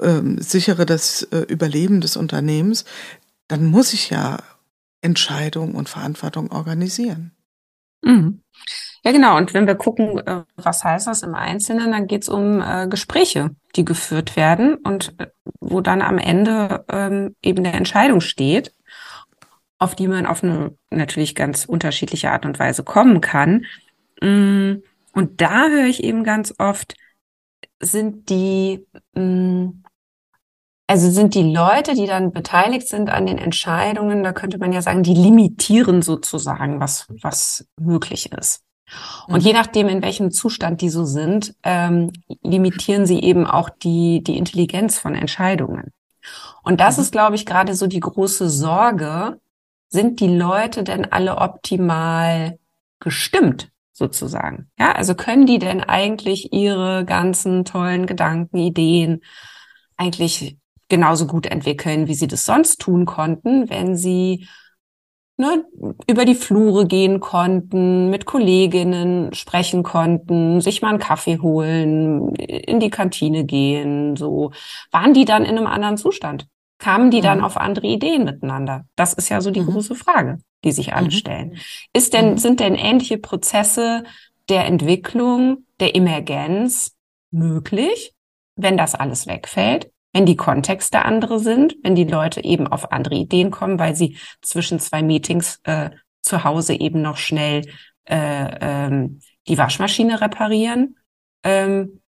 Ähm, sichere das äh, Überleben des Unternehmens. Dann muss ich ja Entscheidung und Verantwortung organisieren. Mhm. Ja, genau. Und wenn wir gucken, äh, was heißt das im Einzelnen, dann geht es um äh, Gespräche, die geführt werden und äh, wo dann am Ende ähm, eben eine Entscheidung steht, auf die man auf eine natürlich ganz unterschiedliche Art und Weise kommen kann. Mm, und da höre ich eben ganz oft, sind die, mm, also sind die Leute, die dann beteiligt sind an den Entscheidungen, da könnte man ja sagen, die limitieren sozusagen, was, was möglich ist. Und mhm. je nachdem, in welchem Zustand die so sind, ähm, limitieren sie eben auch die, die Intelligenz von Entscheidungen. Und das mhm. ist, glaube ich, gerade so die große Sorge. Sind die Leute denn alle optimal gestimmt sozusagen? Ja, also können die denn eigentlich ihre ganzen tollen Gedanken, Ideen eigentlich genauso gut entwickeln, wie sie das sonst tun konnten, wenn sie ne, über die Flure gehen konnten, mit Kolleginnen sprechen konnten, sich mal einen Kaffee holen, in die Kantine gehen, so. Waren die dann in einem anderen Zustand? Kamen die mhm. dann auf andere Ideen miteinander? Das ist ja so die mhm. große Frage, die sich alle mhm. stellen. Ist denn, mhm. sind denn ähnliche Prozesse der Entwicklung, der Emergenz möglich, wenn das alles wegfällt? wenn die Kontexte andere sind, wenn die Leute eben auf andere Ideen kommen, weil sie zwischen zwei Meetings äh, zu Hause eben noch schnell äh, ähm, die Waschmaschine reparieren. Ähm,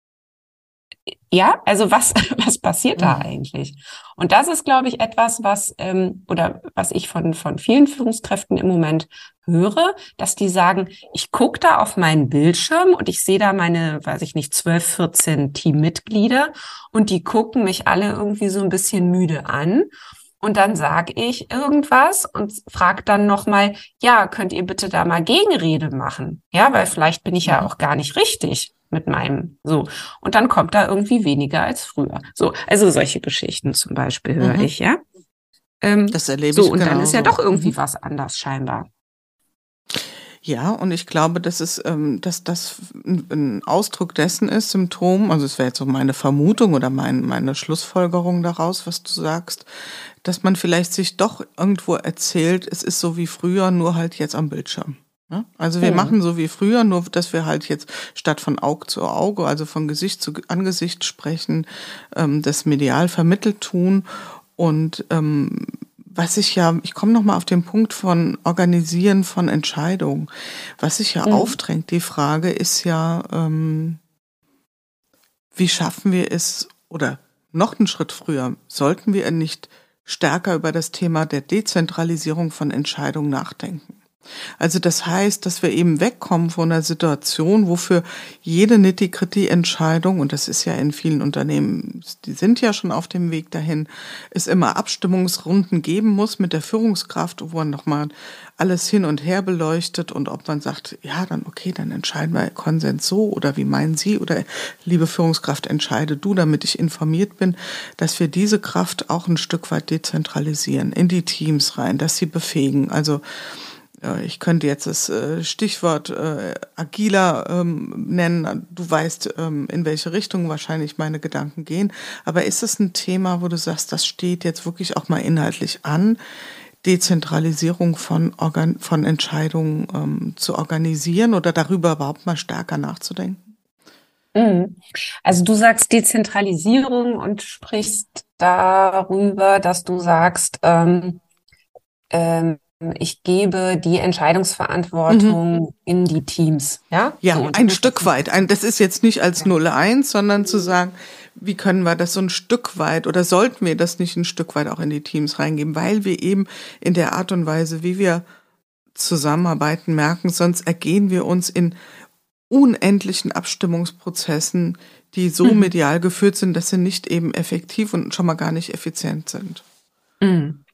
ja, also was, was passiert da mhm. eigentlich? Und das ist, glaube ich, etwas, was ähm, oder was ich von, von vielen Führungskräften im Moment höre, dass die sagen, ich gucke da auf meinen Bildschirm und ich sehe da meine, weiß ich nicht, 12, 14 Teammitglieder und die gucken mich alle irgendwie so ein bisschen müde an. Und dann sage ich irgendwas und frage dann nochmal, ja, könnt ihr bitte da mal Gegenrede machen? Ja, weil vielleicht bin ich ja auch gar nicht richtig mit meinem so. Und dann kommt da irgendwie weniger als früher. So, also solche Geschichten zum Beispiel höre mhm. ich, ja. Ähm, das erlebe so, ich. Und dann ist ja doch irgendwie mhm. was anders scheinbar. Ja, und ich glaube, dass es, ähm, dass das ein Ausdruck dessen ist, Symptom, also es wäre jetzt so meine Vermutung oder mein, meine Schlussfolgerung daraus, was du sagst, dass man vielleicht sich doch irgendwo erzählt, es ist so wie früher, nur halt jetzt am Bildschirm. Ja? Also wir mhm. machen so wie früher, nur dass wir halt jetzt statt von Auge zu Auge, also von Gesicht zu Angesicht sprechen, ähm, das medial vermittelt tun und ähm, was ich ja, ich komme noch mal auf den Punkt von Organisieren von Entscheidungen. Was sich ja mhm. aufdrängt, die Frage ist ja, ähm, wie schaffen wir es, oder noch einen Schritt früher, sollten wir nicht stärker über das Thema der Dezentralisierung von Entscheidungen nachdenken? Also das heißt, dass wir eben wegkommen von einer Situation, wofür jede Nitty-Gritty-Entscheidung, und das ist ja in vielen Unternehmen, die sind ja schon auf dem Weg dahin, es immer Abstimmungsrunden geben muss mit der Führungskraft, wo man nochmal alles hin und her beleuchtet und ob man sagt, ja, dann okay, dann entscheiden wir Konsens so oder wie meinen Sie oder liebe Führungskraft, entscheide du, damit ich informiert bin, dass wir diese Kraft auch ein Stück weit dezentralisieren, in die Teams rein, dass sie befähigen. Also ich könnte jetzt das äh, Stichwort äh, agiler ähm, nennen. Du weißt, ähm, in welche Richtung wahrscheinlich meine Gedanken gehen. Aber ist es ein Thema, wo du sagst, das steht jetzt wirklich auch mal inhaltlich an, Dezentralisierung von, Organ von Entscheidungen ähm, zu organisieren oder darüber überhaupt mal stärker nachzudenken? Mhm. Also du sagst Dezentralisierung und sprichst darüber, dass du sagst, ähm, ähm, ich gebe die Entscheidungsverantwortung mhm. in die Teams. Ja, ja so, ein Stück weit. Ein, das ist jetzt nicht als 0-1, sondern zu sagen, wie können wir das so ein Stück weit oder sollten wir das nicht ein Stück weit auch in die Teams reingeben, weil wir eben in der Art und Weise, wie wir zusammenarbeiten, merken, sonst ergehen wir uns in unendlichen Abstimmungsprozessen, die so mhm. medial geführt sind, dass sie nicht eben effektiv und schon mal gar nicht effizient sind. Mhm.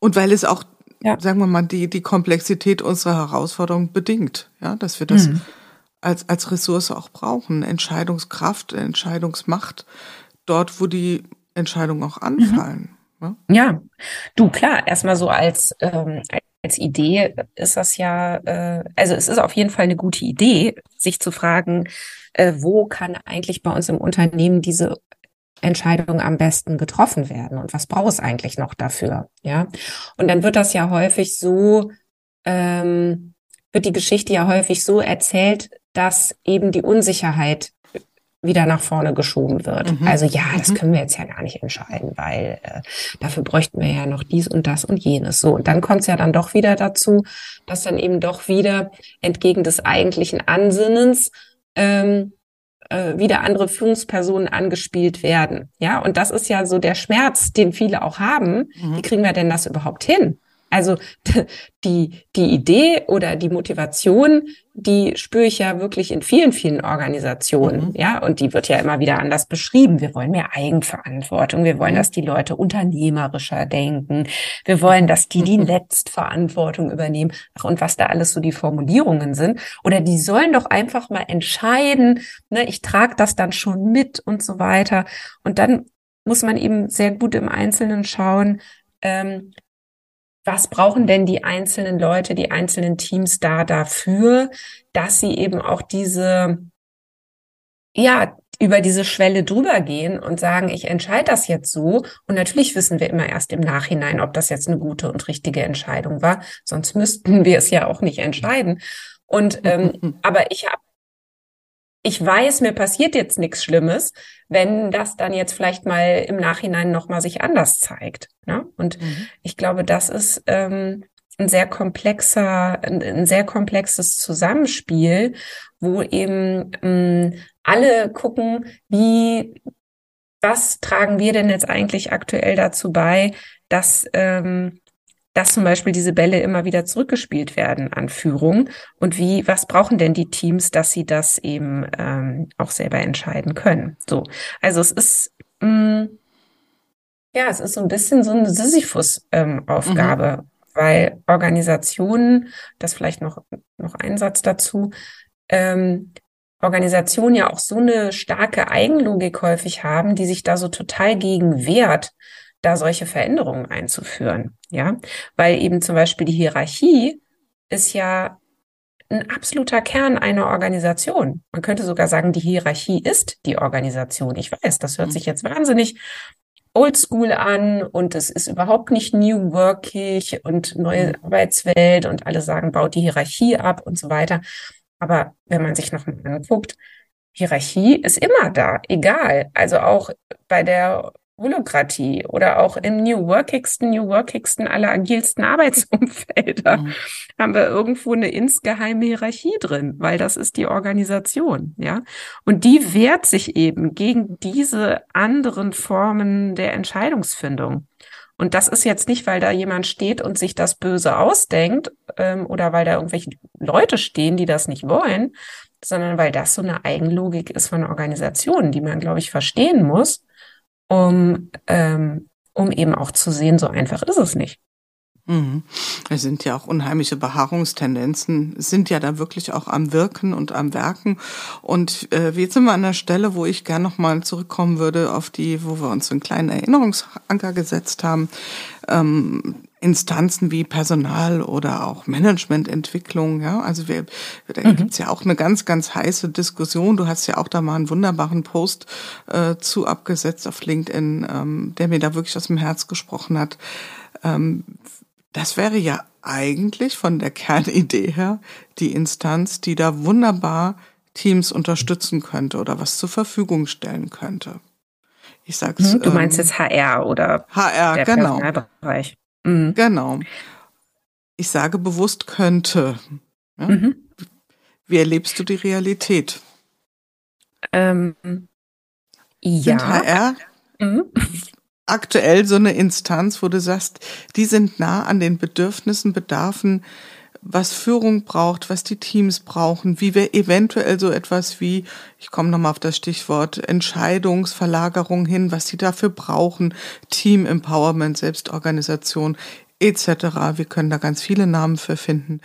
Und weil es auch ja. sagen wir mal, die, die Komplexität unserer Herausforderung bedingt, ja, dass wir das mhm. als, als Ressource auch brauchen. Entscheidungskraft, Entscheidungsmacht, dort, wo die Entscheidungen auch anfallen. Mhm. Ja? ja, du, klar, erstmal so als, ähm, als Idee ist das ja, äh, also es ist auf jeden Fall eine gute Idee, sich zu fragen, äh, wo kann eigentlich bei uns im Unternehmen diese Entscheidungen am besten getroffen werden und was braucht es eigentlich noch dafür, ja? Und dann wird das ja häufig so, ähm, wird die Geschichte ja häufig so erzählt, dass eben die Unsicherheit wieder nach vorne geschoben wird. Mhm. Also ja, das mhm. können wir jetzt ja gar nicht entscheiden, weil äh, dafür bräuchten wir ja noch dies und das und jenes. So, und dann kommt es ja dann doch wieder dazu, dass dann eben doch wieder entgegen des eigentlichen Ansinnens ähm, äh, wieder andere Führungspersonen angespielt werden. Ja, und das ist ja so der Schmerz, den viele auch haben. Mhm. Wie kriegen wir denn das überhaupt hin? Also die, die Idee oder die Motivation, die spüre ich ja wirklich in vielen, vielen Organisationen. Mhm. Ja, und die wird ja immer wieder anders beschrieben. Wir wollen mehr Eigenverantwortung. Wir wollen, mhm. dass die Leute unternehmerischer denken. Wir wollen, dass die die Letztverantwortung übernehmen. Ach, und was da alles so die Formulierungen sind. Oder die sollen doch einfach mal entscheiden. Ne, ich trage das dann schon mit und so weiter. Und dann muss man eben sehr gut im Einzelnen schauen, ähm, was brauchen denn die einzelnen Leute, die einzelnen Teams da dafür, dass sie eben auch diese, ja, über diese Schwelle drüber gehen und sagen, ich entscheide das jetzt so. Und natürlich wissen wir immer erst im Nachhinein, ob das jetzt eine gute und richtige Entscheidung war. Sonst müssten wir es ja auch nicht entscheiden. Und ähm, aber ich habe ich weiß, mir passiert jetzt nichts Schlimmes, wenn das dann jetzt vielleicht mal im Nachhinein nochmal sich anders zeigt. Ne? Und mhm. ich glaube, das ist ähm, ein sehr komplexer, ein, ein, sehr komplexes Zusammenspiel, wo eben ähm, alle gucken, wie, was tragen wir denn jetzt eigentlich aktuell dazu bei, dass ähm, dass zum Beispiel diese Bälle immer wieder zurückgespielt werden an Führung und wie, was brauchen denn die Teams, dass sie das eben ähm, auch selber entscheiden können. So, also es ist mh, mm, ja, es ist so ein bisschen so eine Sisyphus-Aufgabe, ähm, mhm. weil Organisationen, das vielleicht noch noch ein Satz dazu, ähm, Organisationen ja auch so eine starke Eigenlogik häufig haben, die sich da so total gegen wehrt, da solche Veränderungen einzuführen. Ja, weil eben zum Beispiel die Hierarchie ist ja ein absoluter Kern einer Organisation. Man könnte sogar sagen, die Hierarchie ist die Organisation. Ich weiß, das hört mhm. sich jetzt wahnsinnig oldschool an und es ist überhaupt nicht new workig und neue mhm. Arbeitswelt und alle sagen, baut die Hierarchie ab und so weiter. Aber wenn man sich noch mal anguckt, Hierarchie ist immer da, egal. Also auch bei der Holokratie oder auch im New Workigsten, New Workigsten aller agilsten Arbeitsumfelder mhm. haben wir irgendwo eine insgeheime Hierarchie drin, weil das ist die Organisation, ja. Und die wehrt sich eben gegen diese anderen Formen der Entscheidungsfindung. Und das ist jetzt nicht, weil da jemand steht und sich das Böse ausdenkt ähm, oder weil da irgendwelche Leute stehen, die das nicht wollen, sondern weil das so eine Eigenlogik ist von Organisationen, die man, glaube ich, verstehen muss um, ähm, um eben auch zu sehen, so einfach ist es nicht. Mhm. Es sind ja auch unheimliche Beharrungstendenzen, sind ja da wirklich auch am Wirken und am Werken. Und äh, jetzt sind wir an der Stelle, wo ich gern nochmal zurückkommen würde auf die, wo wir uns einen kleinen Erinnerungsanker gesetzt haben. Ähm, Instanzen wie Personal oder auch Managemententwicklung, ja. Also wir, da mhm. gibt's ja auch eine ganz, ganz heiße Diskussion. Du hast ja auch da mal einen wunderbaren Post äh, zu abgesetzt auf LinkedIn, ähm, der mir da wirklich aus dem Herz gesprochen hat. Ähm, das wäre ja eigentlich von der Kernidee her die Instanz, die da wunderbar Teams unterstützen könnte oder was zur Verfügung stellen könnte. Ich sag's. Du meinst ähm, jetzt HR oder HR, der genau. Personalbereich. Mhm. Genau. Ich sage bewusst könnte. Ja? Mhm. Wie erlebst du die Realität? Ähm, ja. Sind HR mhm. aktuell so eine Instanz, wo du sagst, die sind nah an den Bedürfnissen, Bedarfen, was Führung braucht, was die Teams brauchen, wie wir eventuell so etwas wie, ich komme nochmal auf das Stichwort, Entscheidungsverlagerung hin, was sie dafür brauchen, Team Empowerment, Selbstorganisation etc. Wir können da ganz viele Namen für finden.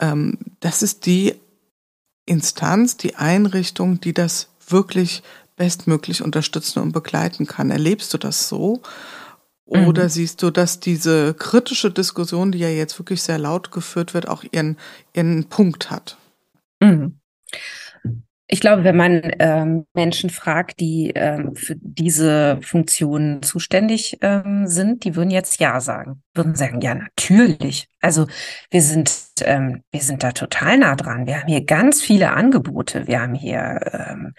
Ähm, das ist die Instanz, die Einrichtung, die das wirklich bestmöglich unterstützen und begleiten kann. Erlebst du das so? Oder mhm. siehst du, dass diese kritische Diskussion, die ja jetzt wirklich sehr laut geführt wird, auch ihren, ihren Punkt hat? Mhm. Ich glaube, wenn man ähm, Menschen fragt, die ähm, für diese Funktionen zuständig ähm, sind, die würden jetzt ja sagen, würden sagen, ja natürlich. Also wir sind ähm, wir sind da total nah dran. Wir haben hier ganz viele Angebote. Wir haben hier ähm,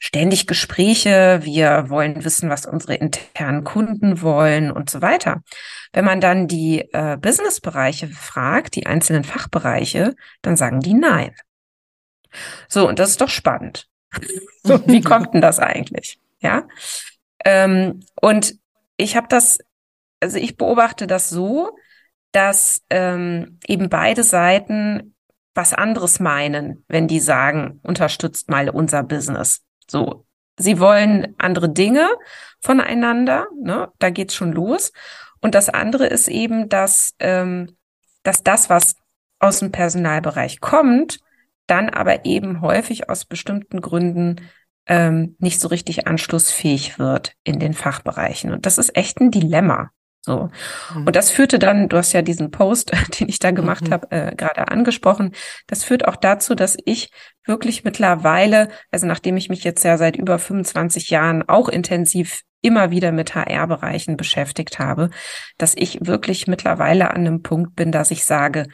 ständig Gespräche, wir wollen wissen, was unsere internen Kunden wollen und so weiter. Wenn man dann die äh, Businessbereiche fragt, die einzelnen Fachbereiche, dann sagen die nein. So, und das ist doch spannend. so, wie kommt denn das eigentlich? Ja. Ähm, und ich habe das, also ich beobachte das so, dass ähm, eben beide Seiten was anderes meinen, wenn die sagen, unterstützt mal unser Business. So, sie wollen andere Dinge voneinander, ne? da geht's schon los. Und das andere ist eben, dass, ähm, dass das, was aus dem Personalbereich kommt, dann aber eben häufig aus bestimmten Gründen ähm, nicht so richtig anschlussfähig wird in den Fachbereichen. Und das ist echt ein Dilemma. So. Mhm. Und das führte dann, du hast ja diesen Post, den ich da gemacht mhm. habe, äh, gerade angesprochen, das führt auch dazu, dass ich wirklich mittlerweile, also nachdem ich mich jetzt ja seit über 25 Jahren auch intensiv immer wieder mit HR-Bereichen beschäftigt habe, dass ich wirklich mittlerweile an einem Punkt bin, dass ich sage,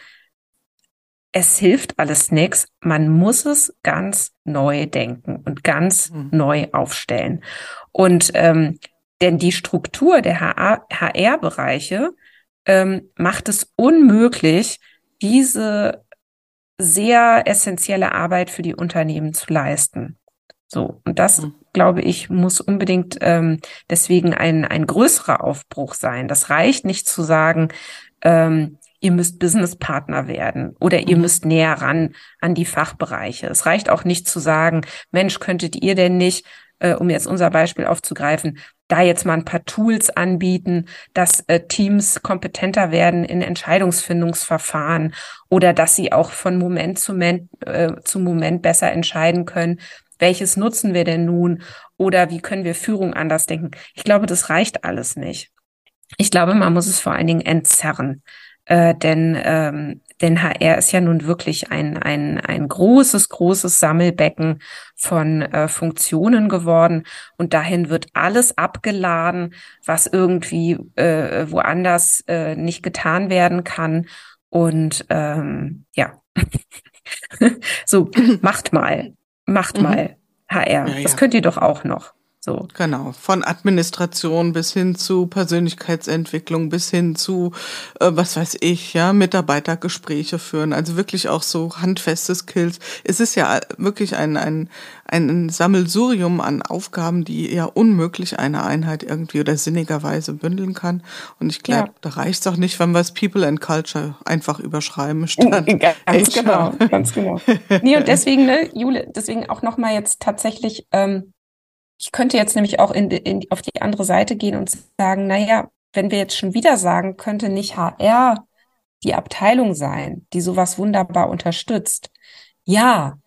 es hilft alles nichts. Man muss es ganz neu denken und ganz mhm. neu aufstellen. Und ähm, denn die Struktur der HR-Bereiche ähm, macht es unmöglich, diese sehr essentielle Arbeit für die Unternehmen zu leisten. So, und das, mhm. glaube ich, muss unbedingt ähm, deswegen ein, ein größerer Aufbruch sein. Das reicht nicht zu sagen, ähm, ihr müsst Businesspartner werden oder ihr mhm. müsst näher ran an die Fachbereiche. Es reicht auch nicht zu sagen, Mensch, könntet ihr denn nicht, äh, um jetzt unser Beispiel aufzugreifen, da jetzt mal ein paar Tools anbieten, dass äh, Teams kompetenter werden in Entscheidungsfindungsverfahren oder dass sie auch von Moment zu Moment, äh, zu Moment besser entscheiden können, welches nutzen wir denn nun oder wie können wir Führung anders denken. Ich glaube, das reicht alles nicht. Ich glaube, man muss es vor allen Dingen entzerren äh, denn, ähm, denn HR ist ja nun wirklich ein, ein, ein großes, großes Sammelbecken von äh, Funktionen geworden und dahin wird alles abgeladen, was irgendwie äh, woanders äh, nicht getan werden kann. Und ähm, ja, so macht mal, macht mhm. mal HR. Ja, ja. Das könnt ihr doch auch noch. So. Genau, von Administration bis hin zu Persönlichkeitsentwicklung, bis hin zu, äh, was weiß ich, ja, Mitarbeitergespräche führen, also wirklich auch so handfeste Skills. Es ist ja wirklich ein, ein, ein Sammelsurium an Aufgaben, die ja unmöglich eine Einheit irgendwie oder sinnigerweise bündeln kann. Und ich glaube, ja. da reicht es auch nicht, wenn wir es People and Culture einfach überschreiben statt Ganz genau, ganz genau. Nee, und deswegen, ne, Jule, deswegen auch nochmal jetzt tatsächlich, ähm, ich könnte jetzt nämlich auch in, in, auf die andere Seite gehen und sagen, naja, wenn wir jetzt schon wieder sagen, könnte nicht HR die Abteilung sein, die sowas wunderbar unterstützt. Ja,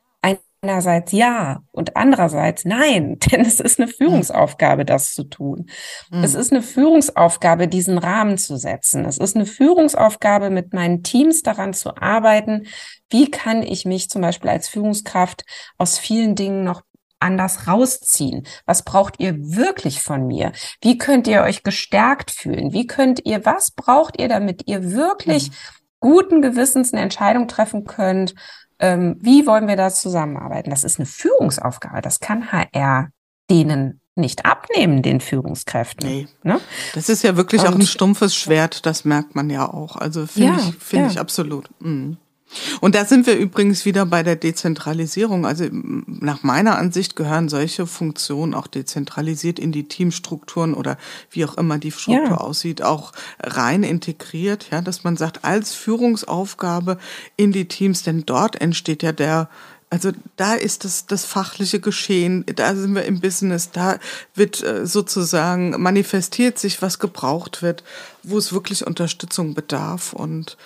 einerseits ja und andererseits nein, denn es ist eine Führungsaufgabe, das zu tun. Mhm. Es ist eine Führungsaufgabe, diesen Rahmen zu setzen. Es ist eine Führungsaufgabe, mit meinen Teams daran zu arbeiten, wie kann ich mich zum Beispiel als Führungskraft aus vielen Dingen noch anders rausziehen? Was braucht ihr wirklich von mir? Wie könnt ihr euch gestärkt fühlen? Wie könnt ihr, was braucht ihr, damit ihr wirklich mhm. guten Gewissens eine Entscheidung treffen könnt? Ähm, wie wollen wir da zusammenarbeiten? Das ist eine Führungsaufgabe. Das kann HR denen nicht abnehmen, den Führungskräften. Nee. Ne? Das ist ja wirklich Und, auch ein stumpfes Schwert, das merkt man ja auch. Also finde ja, ich, finde ja. ich absolut. Mhm. Und da sind wir übrigens wieder bei der Dezentralisierung. Also nach meiner Ansicht gehören solche Funktionen auch dezentralisiert in die Teamstrukturen oder wie auch immer die Struktur ja. aussieht, auch rein integriert, ja, dass man sagt, als Führungsaufgabe in die Teams, denn dort entsteht ja der also da ist das, das fachliche Geschehen, da sind wir im Business, da wird äh, sozusagen manifestiert sich, was gebraucht wird, wo es wirklich Unterstützung bedarf und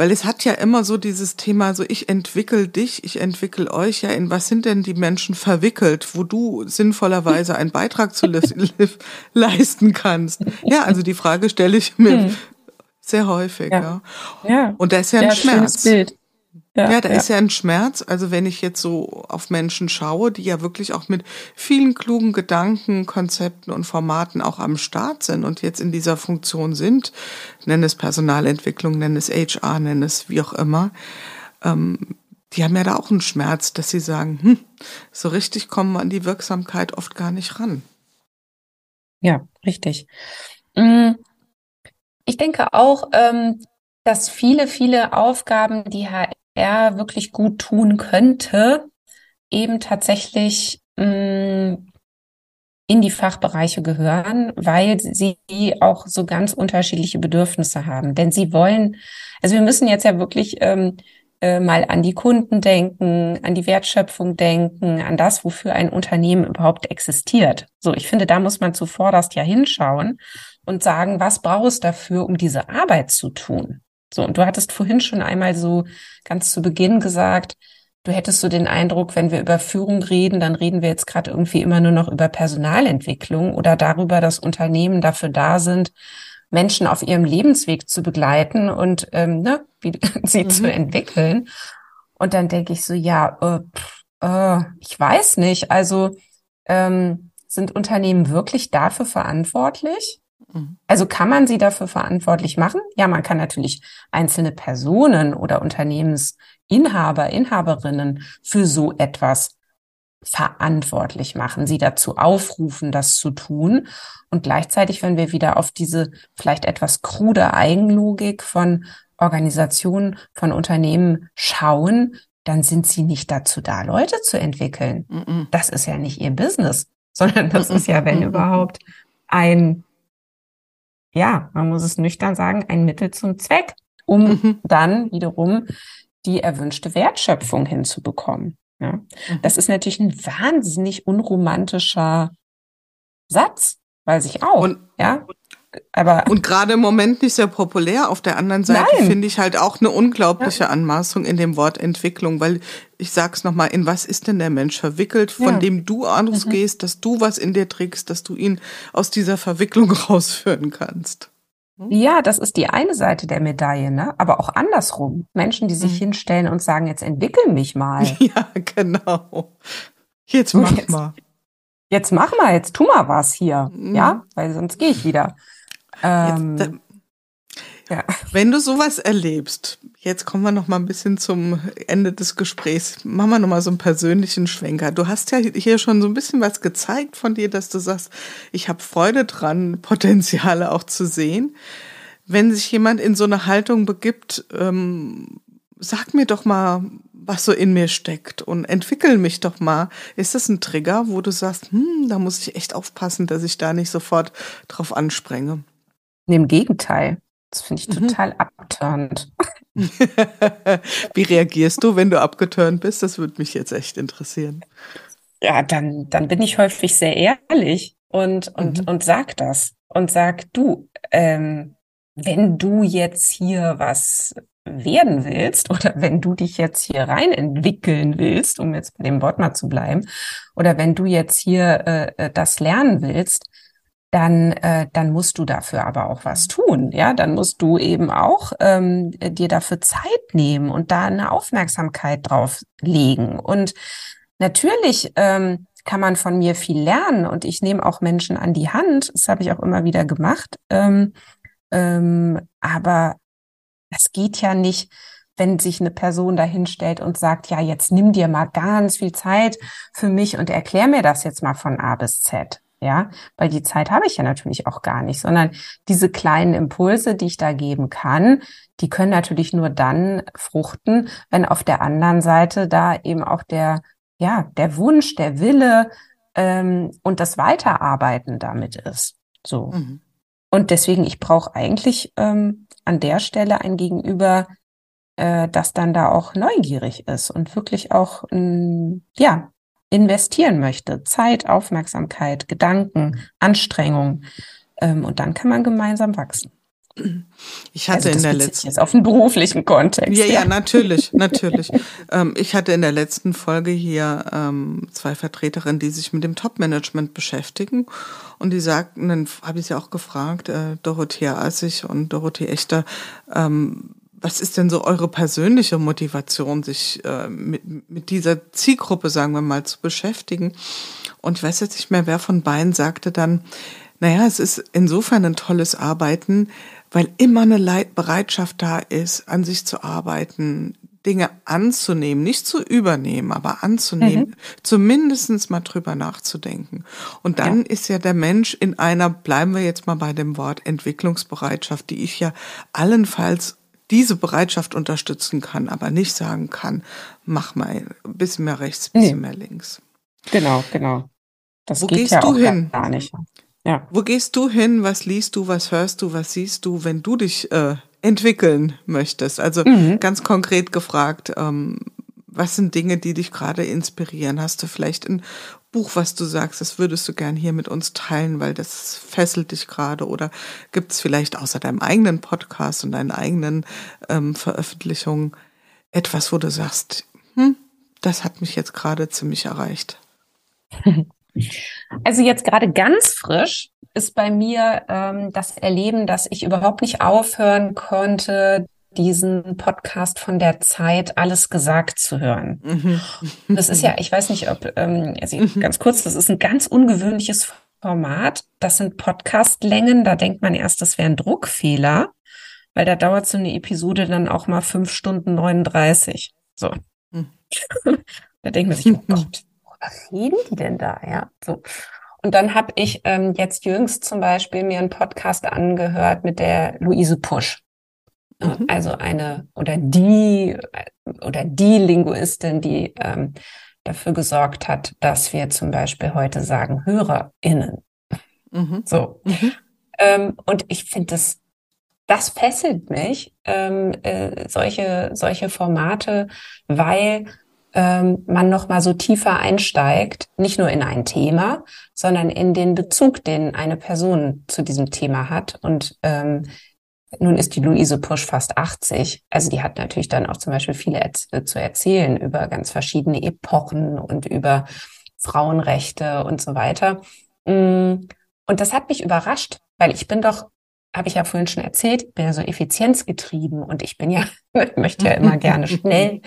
weil es hat ja immer so dieses Thema, so ich entwickel dich, ich entwickel euch ja, in was sind denn die Menschen verwickelt, wo du sinnvollerweise einen Beitrag zu le leisten kannst. Ja, also die Frage stelle ich mir hm. sehr häufig. Ja. ja. ja. Und das ist ja ein ja, Schmerz. Bild. Ja, ja da ja. ist ja ein Schmerz. Also wenn ich jetzt so auf Menschen schaue, die ja wirklich auch mit vielen klugen Gedanken, Konzepten und Formaten auch am Start sind und jetzt in dieser Funktion sind, nenne es Personalentwicklung, nenne es HR, nenne es wie auch immer, ähm, die haben ja da auch einen Schmerz, dass sie sagen, hm, so richtig kommen wir an die Wirksamkeit oft gar nicht ran. Ja, richtig. Mm, ich denke auch, ähm, dass viele, viele Aufgaben, die HR er wirklich gut tun könnte, eben tatsächlich mh, mm, in die Fachbereiche gehören, weil sie auch so ganz unterschiedliche Bedürfnisse haben. Denn sie wollen, also wir müssen jetzt ja wirklich ähm, äh, mal an die Kunden denken, an die Wertschöpfung denken, an das, wofür ein Unternehmen überhaupt existiert. So, ich finde, da muss man zuvorderst ja hinschauen und sagen, was brauchst dafür, um diese Arbeit zu tun? So, und du hattest vorhin schon einmal so ganz zu Beginn gesagt, Du hättest so den Eindruck, wenn wir über Führung reden, dann reden wir jetzt gerade irgendwie immer nur noch über Personalentwicklung oder darüber, dass Unternehmen dafür da sind, Menschen auf ihrem Lebensweg zu begleiten und ähm, ne, wie, sie mhm. zu entwickeln. Und dann denke ich so, ja, äh, pff, äh, ich weiß nicht. Also ähm, sind Unternehmen wirklich dafür verantwortlich? Also kann man sie dafür verantwortlich machen? Ja, man kann natürlich einzelne Personen oder Unternehmensinhaber, Inhaberinnen für so etwas verantwortlich machen, sie dazu aufrufen, das zu tun. Und gleichzeitig, wenn wir wieder auf diese vielleicht etwas krude Eigenlogik von Organisationen, von Unternehmen schauen, dann sind sie nicht dazu da, Leute zu entwickeln. Mm Das ist ja nicht ihr Business, sondern das ist ja, wenn überhaupt, ein ja, man muss es nüchtern sagen, ein Mittel zum Zweck, um mhm. dann wiederum die erwünschte Wertschöpfung hinzubekommen. Ja. Mhm. Das ist natürlich ein wahnsinnig unromantischer Satz, weiß ich auch. Und, ja. Aber und gerade im Moment nicht sehr populär. Auf der anderen Seite finde ich halt auch eine unglaubliche ja. Anmaßung in dem Wort Entwicklung, weil ich sag's nochmal, in was ist denn der Mensch verwickelt, von ja. dem du ausgehst, mhm. dass du was in dir trägst, dass du ihn aus dieser Verwicklung rausführen kannst. Hm? Ja, das ist die eine Seite der Medaille, ne? Aber auch andersrum. Menschen, die sich mhm. hinstellen und sagen, jetzt entwickel mich mal. Ja, genau. Jetzt mach jetzt, mal. Jetzt mach mal, jetzt tu mal was hier. Mhm. Ja, weil sonst gehe ich wieder. Ähm, jetzt, ja. Wenn du sowas erlebst, jetzt kommen wir noch mal ein bisschen zum Ende des Gesprächs. Machen wir noch mal so einen persönlichen Schwenker. Du hast ja hier schon so ein bisschen was gezeigt von dir, dass du sagst, ich habe Freude dran, Potenziale auch zu sehen. Wenn sich jemand in so eine Haltung begibt, ähm, sag mir doch mal, was so in mir steckt und entwickel mich doch mal. Ist das ein Trigger, wo du sagst, hm, da muss ich echt aufpassen, dass ich da nicht sofort drauf ansprenge? Im Gegenteil. Das finde ich mhm. total abturnt. Wie reagierst du, wenn du abgeturnt bist? Das würde mich jetzt echt interessieren. Ja, dann, dann bin ich häufig sehr ehrlich und, und, mhm. und sag das. Und sag, du, ähm, wenn du jetzt hier was werden willst oder wenn du dich jetzt hier rein entwickeln willst, um jetzt bei dem Wort mal zu bleiben, oder wenn du jetzt hier äh, äh das lernen willst, dann, äh, dann musst du dafür aber auch was tun. Ja, dann musst du eben auch ähm, dir dafür Zeit nehmen und da eine Aufmerksamkeit drauf legen. Und natürlich ähm, kann man von mir viel lernen und ich nehme auch Menschen an die Hand. Das habe ich auch immer wieder gemacht. Ähm, ähm, aber es geht ja nicht, wenn sich eine Person dahinstellt und sagt, ja, jetzt nimm dir mal ganz viel Zeit für mich und erklär mir das jetzt mal von A bis Z ja, weil die Zeit habe ich ja natürlich auch gar nicht, sondern diese kleinen Impulse, die ich da geben kann, die können natürlich nur dann fruchten, wenn auf der anderen Seite da eben auch der, ja, der Wunsch, der Wille ähm, und das Weiterarbeiten damit ist. So. Mhm. Und deswegen, ich brauche eigentlich ähm, an der Stelle ein Gegenüber, äh, das dann da auch neugierig ist und wirklich auch, ähm, ja, investieren möchte. Zeit, Aufmerksamkeit, Gedanken, Anstrengung. Ähm, und dann kann man gemeinsam wachsen. Ich hatte also in der letzten jetzt auf den beruflichen Kontext. Ja, ja, natürlich, natürlich. ähm, ich hatte in der letzten Folge hier ähm, zwei Vertreterinnen, die sich mit dem Top-Management beschäftigen und die sagten, dann habe ich sie auch gefragt, äh, Dorothea Assig und Dorothee Echter, ähm, was ist denn so eure persönliche Motivation, sich äh, mit, mit dieser Zielgruppe, sagen wir mal, zu beschäftigen? Und ich weiß jetzt nicht mehr, wer von beiden sagte dann, naja, es ist insofern ein tolles Arbeiten, weil immer eine Bereitschaft da ist, an sich zu arbeiten, Dinge anzunehmen, nicht zu übernehmen, aber anzunehmen, mhm. zumindestens mal drüber nachzudenken. Und dann ja. ist ja der Mensch in einer, bleiben wir jetzt mal bei dem Wort Entwicklungsbereitschaft, die ich ja allenfalls diese Bereitschaft unterstützen kann, aber nicht sagen kann, mach mal ein bisschen mehr rechts, ein bisschen nee. mehr links. Genau, genau. Das Wo gehst ja du auch hin? gar nicht. Ja. Wo gehst du hin? Was liest du? Was hörst du? Was siehst du, wenn du dich äh, entwickeln möchtest? Also Mhm. ganz konkret gefragt, ähm, was sind Dinge, die dich gerade inspirieren? Hast du vielleicht ein Buch, was du sagst, das würdest du gern hier mit uns teilen, weil das fesselt dich gerade? Oder gibt es vielleicht außer deinem eigenen Podcast und deinen eigenen ähm, Veröffentlichungen etwas, wo du sagst, hm, das hat mich jetzt gerade ziemlich erreicht? Also jetzt gerade ganz frisch ist bei mir ähm, das Erleben, dass ich überhaupt nicht aufhören konnte, diesen Podcast von der Zeit alles gesagt zu hören. Mhm. Das ist ja, ich weiß nicht, ob, ähm, also ganz kurz, das ist ein ganz ungewöhnliches Format. Das sind Podcastlängen, da denkt man erst, das wäre ein Druckfehler, weil da dauert so eine Episode dann auch mal fünf Stunden 39. So. Hm. Da denkt man sich, oh Gott, was reden die denn da? Ja, so. Und dann habe ich ähm, jetzt jüngst zum Beispiel mir einen Podcast angehört mit der Luise Pusch. Mhm. Also eine oder die oder die Linguistin, die ähm, dafür gesorgt hat, dass wir zum Beispiel heute sagen HörerInnen. Mhm. So. Mhm. Ähm, und ich finde das, das fesselt mich, ähm, äh, solche, solche Formate, weil ähm, man noch mal so tiefer einsteigt, nicht nur in ein Thema, sondern in den Bezug, den eine Person zu diesem Thema hat. Und ähm, nun ist die Luise Pusch fast 80. Also die hat natürlich dann auch zum Beispiel viele erz äh, zu erzählen über ganz verschiedene Epochen und über Frauenrechte und so weiter. Mm, Und das hat mich überrascht, weil ich bin doch, habe ich ja vorhin schon erzählt, bin ja so effizienzgetrieben und ich bin ja, möchte ja immer gerne schnell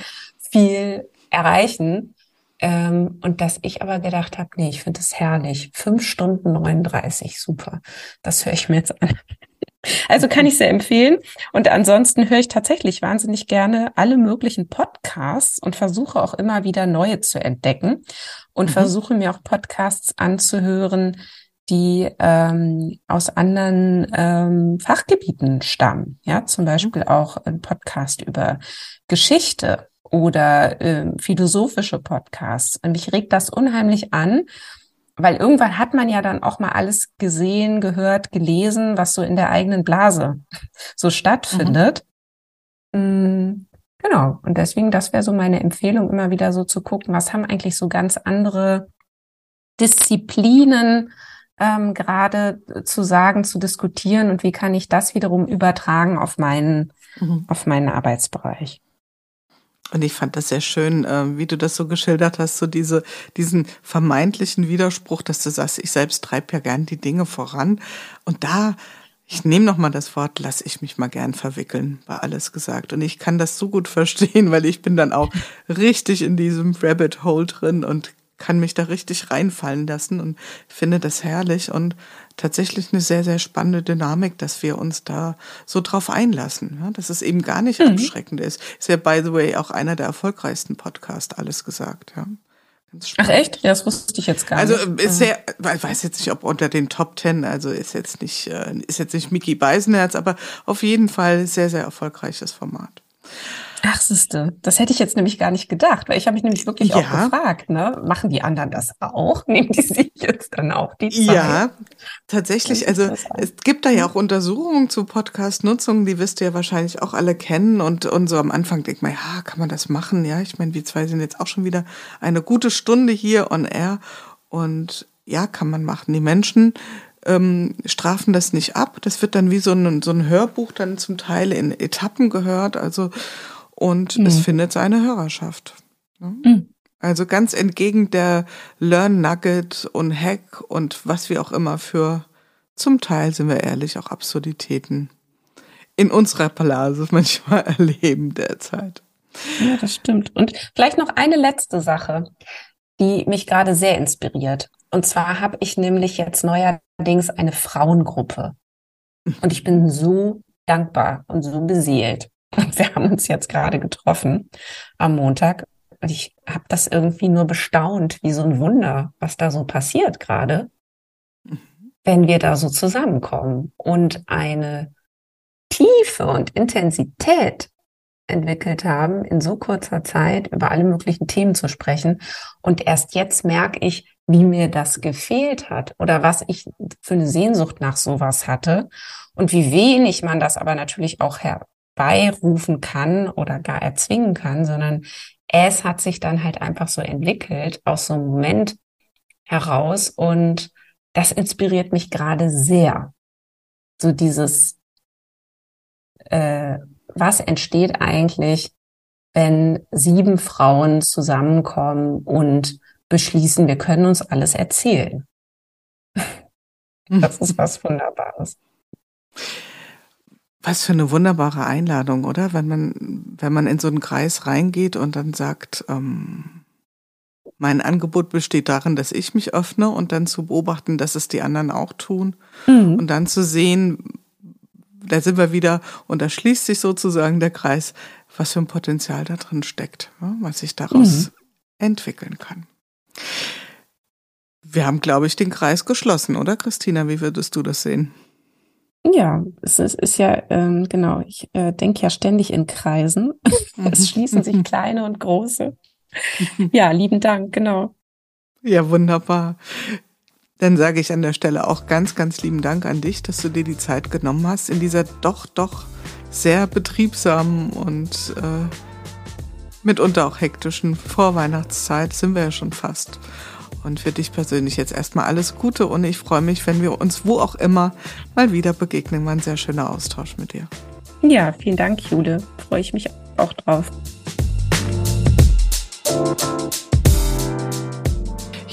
viel erreichen. Ähm, und dass ich aber gedacht habe, nee, ich finde das herrlich. Fünf Stunden 39, super. Das höre ich mir jetzt an. Also kann ich sehr empfehlen. Und ansonsten höre ich tatsächlich wahnsinnig gerne alle möglichen Podcasts und versuche auch immer wieder neue zu entdecken und Mhm. versuche mir auch Podcasts anzuhören, die ähm, aus anderen ähm, Fachgebieten stammen. Ja, zum Beispiel auch ein Podcast über Geschichte oder ähm, philosophische Podcasts. Und mich regt das unheimlich an, weil irgendwann hat man ja dann auch mal alles gesehen, gehört, gelesen, was so in der eigenen Blase so stattfindet. Mm, Genau. Und deswegen, das wäre so meine Empfehlung, immer wieder so zu gucken, was haben eigentlich so ganz andere Disziplinen ähm, gerade zu sagen, zu diskutieren und wie kann ich das wiederum übertragen auf meinen, Mhm. auf meinen Arbeitsbereich. Und ich fand das sehr schön, äh, wie du das so geschildert hast, so diese, diesen vermeintlichen Widerspruch, dass du sagst, ich selbst treibe ja gern die Dinge voran. Und da, ich nehme noch mal das Wort, lass ich mich mal gern verwickeln, war alles gesagt. Und ich kann das so gut verstehen, weil ich bin dann auch richtig in diesem Rabbit Hole drin und kann mich da richtig reinfallen lassen und finde das herrlich und tatsächlich eine sehr, sehr spannende Dynamik, dass wir uns da so drauf einlassen, ja, dass es eben gar nicht Mhm. abschreckend ist. Ist ja, by the way, auch einer der erfolgreichsten Podcasts, alles gesagt, ja. Ach echt? Ja, das wusste ich jetzt gar Also nicht. äh, ist sehr, ich weiß jetzt nicht, ob unter den Top Ten, also ist jetzt nicht, äh, ist jetzt nicht Mickey Beisenherz, aber auf jeden Fall sehr, sehr erfolgreiches Format. Ach, siehste, das hätte ich jetzt nämlich gar nicht gedacht, weil ich habe mich nämlich wirklich auch Ja. gefragt, ne? Machen die anderen das auch? Nehmen die sich jetzt dann auch die Zeit? Ja, tatsächlich. Also es gibt da ja auch Untersuchungen zu Podcast-Nutzung, die wirst du ja wahrscheinlich auch alle kennen. Und, und so am Anfang denkt man, ja, kann man das machen? Ja, ich meine, wir zwei sind jetzt auch schon wieder eine gute Stunde hier on air. Und ja, kann man machen. Die Menschen ähm, strafen das nicht ab. Das wird dann wie so ein, so ein Hörbuch dann zum Teil in Etappen gehört. Also, und es Mhm. findet seine Hörerschaft. ne? Mhm. Also ganz entgegen der Learn Nugget und Hack und was wir auch immer für, zum Teil sind wir ehrlich, auch Absurditäten in unserer Blase manchmal erleben derzeit. Ja, das stimmt. Und vielleicht noch eine letzte Sache, die mich gerade sehr inspiriert. Und zwar habe ich nämlich jetzt neuerdings eine Frauengruppe. Und ich bin so dankbar und so beseelt. Und wir haben uns jetzt gerade getroffen am Montag. Und ich habe das irgendwie nur bestaunt, wie so ein Wunder, was da so passiert gerade, wenn wir da so zusammenkommen und eine Tiefe und Intensität entwickelt haben, in so kurzer Zeit über alle möglichen Themen zu sprechen. Und erst jetzt merke ich, wie mir das gefehlt hat oder was ich für eine Sehnsucht nach sowas hatte und wie wenig man das aber natürlich auch herbeirufen kann oder gar erzwingen kann, sondern es hat sich dann halt einfach so entwickelt aus so einem Moment heraus und das inspiriert mich gerade sehr. So dieses, äh, was entsteht eigentlich, wenn sieben Frauen zusammenkommen und beschließen, wir können uns alles erzählen. Das ist was Wunderbares. Was für eine wunderbare Einladung, oder? Wenn man, wenn man in so einen Kreis reingeht und dann sagt, ähm, mein Angebot besteht darin, dass ich mich öffne und dann zu beobachten, dass es die anderen auch tun mhm. und dann zu sehen, da sind wir wieder und da schließt sich sozusagen der Kreis, was für ein Potenzial da drin steckt, was sich daraus mhm. entwickeln kann. Wir haben, glaube ich, den Kreis geschlossen, oder Christina? Wie würdest du das sehen? Ja, es ist, ist ja, ähm, genau, ich äh, denke ja ständig in Kreisen. es schließen sich kleine und große. Ja, lieben Dank, genau. Ja, wunderbar. Dann sage ich an der Stelle auch ganz, ganz lieben Dank an dich, dass du dir die Zeit genommen hast in dieser doch, doch sehr betriebsamen und äh, mitunter auch hektischen Vorweihnachtszeit sind wir ja schon fast. Und für dich persönlich jetzt erstmal alles Gute und ich freue mich, wenn wir uns wo auch immer mal wieder begegnen. War ein sehr schöner Austausch mit dir. Ja, vielen Dank, Jule. Freue ich mich auch drauf.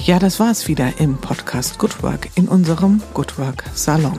Ja, das war es wieder im Podcast Good Work in unserem Good Work Salon.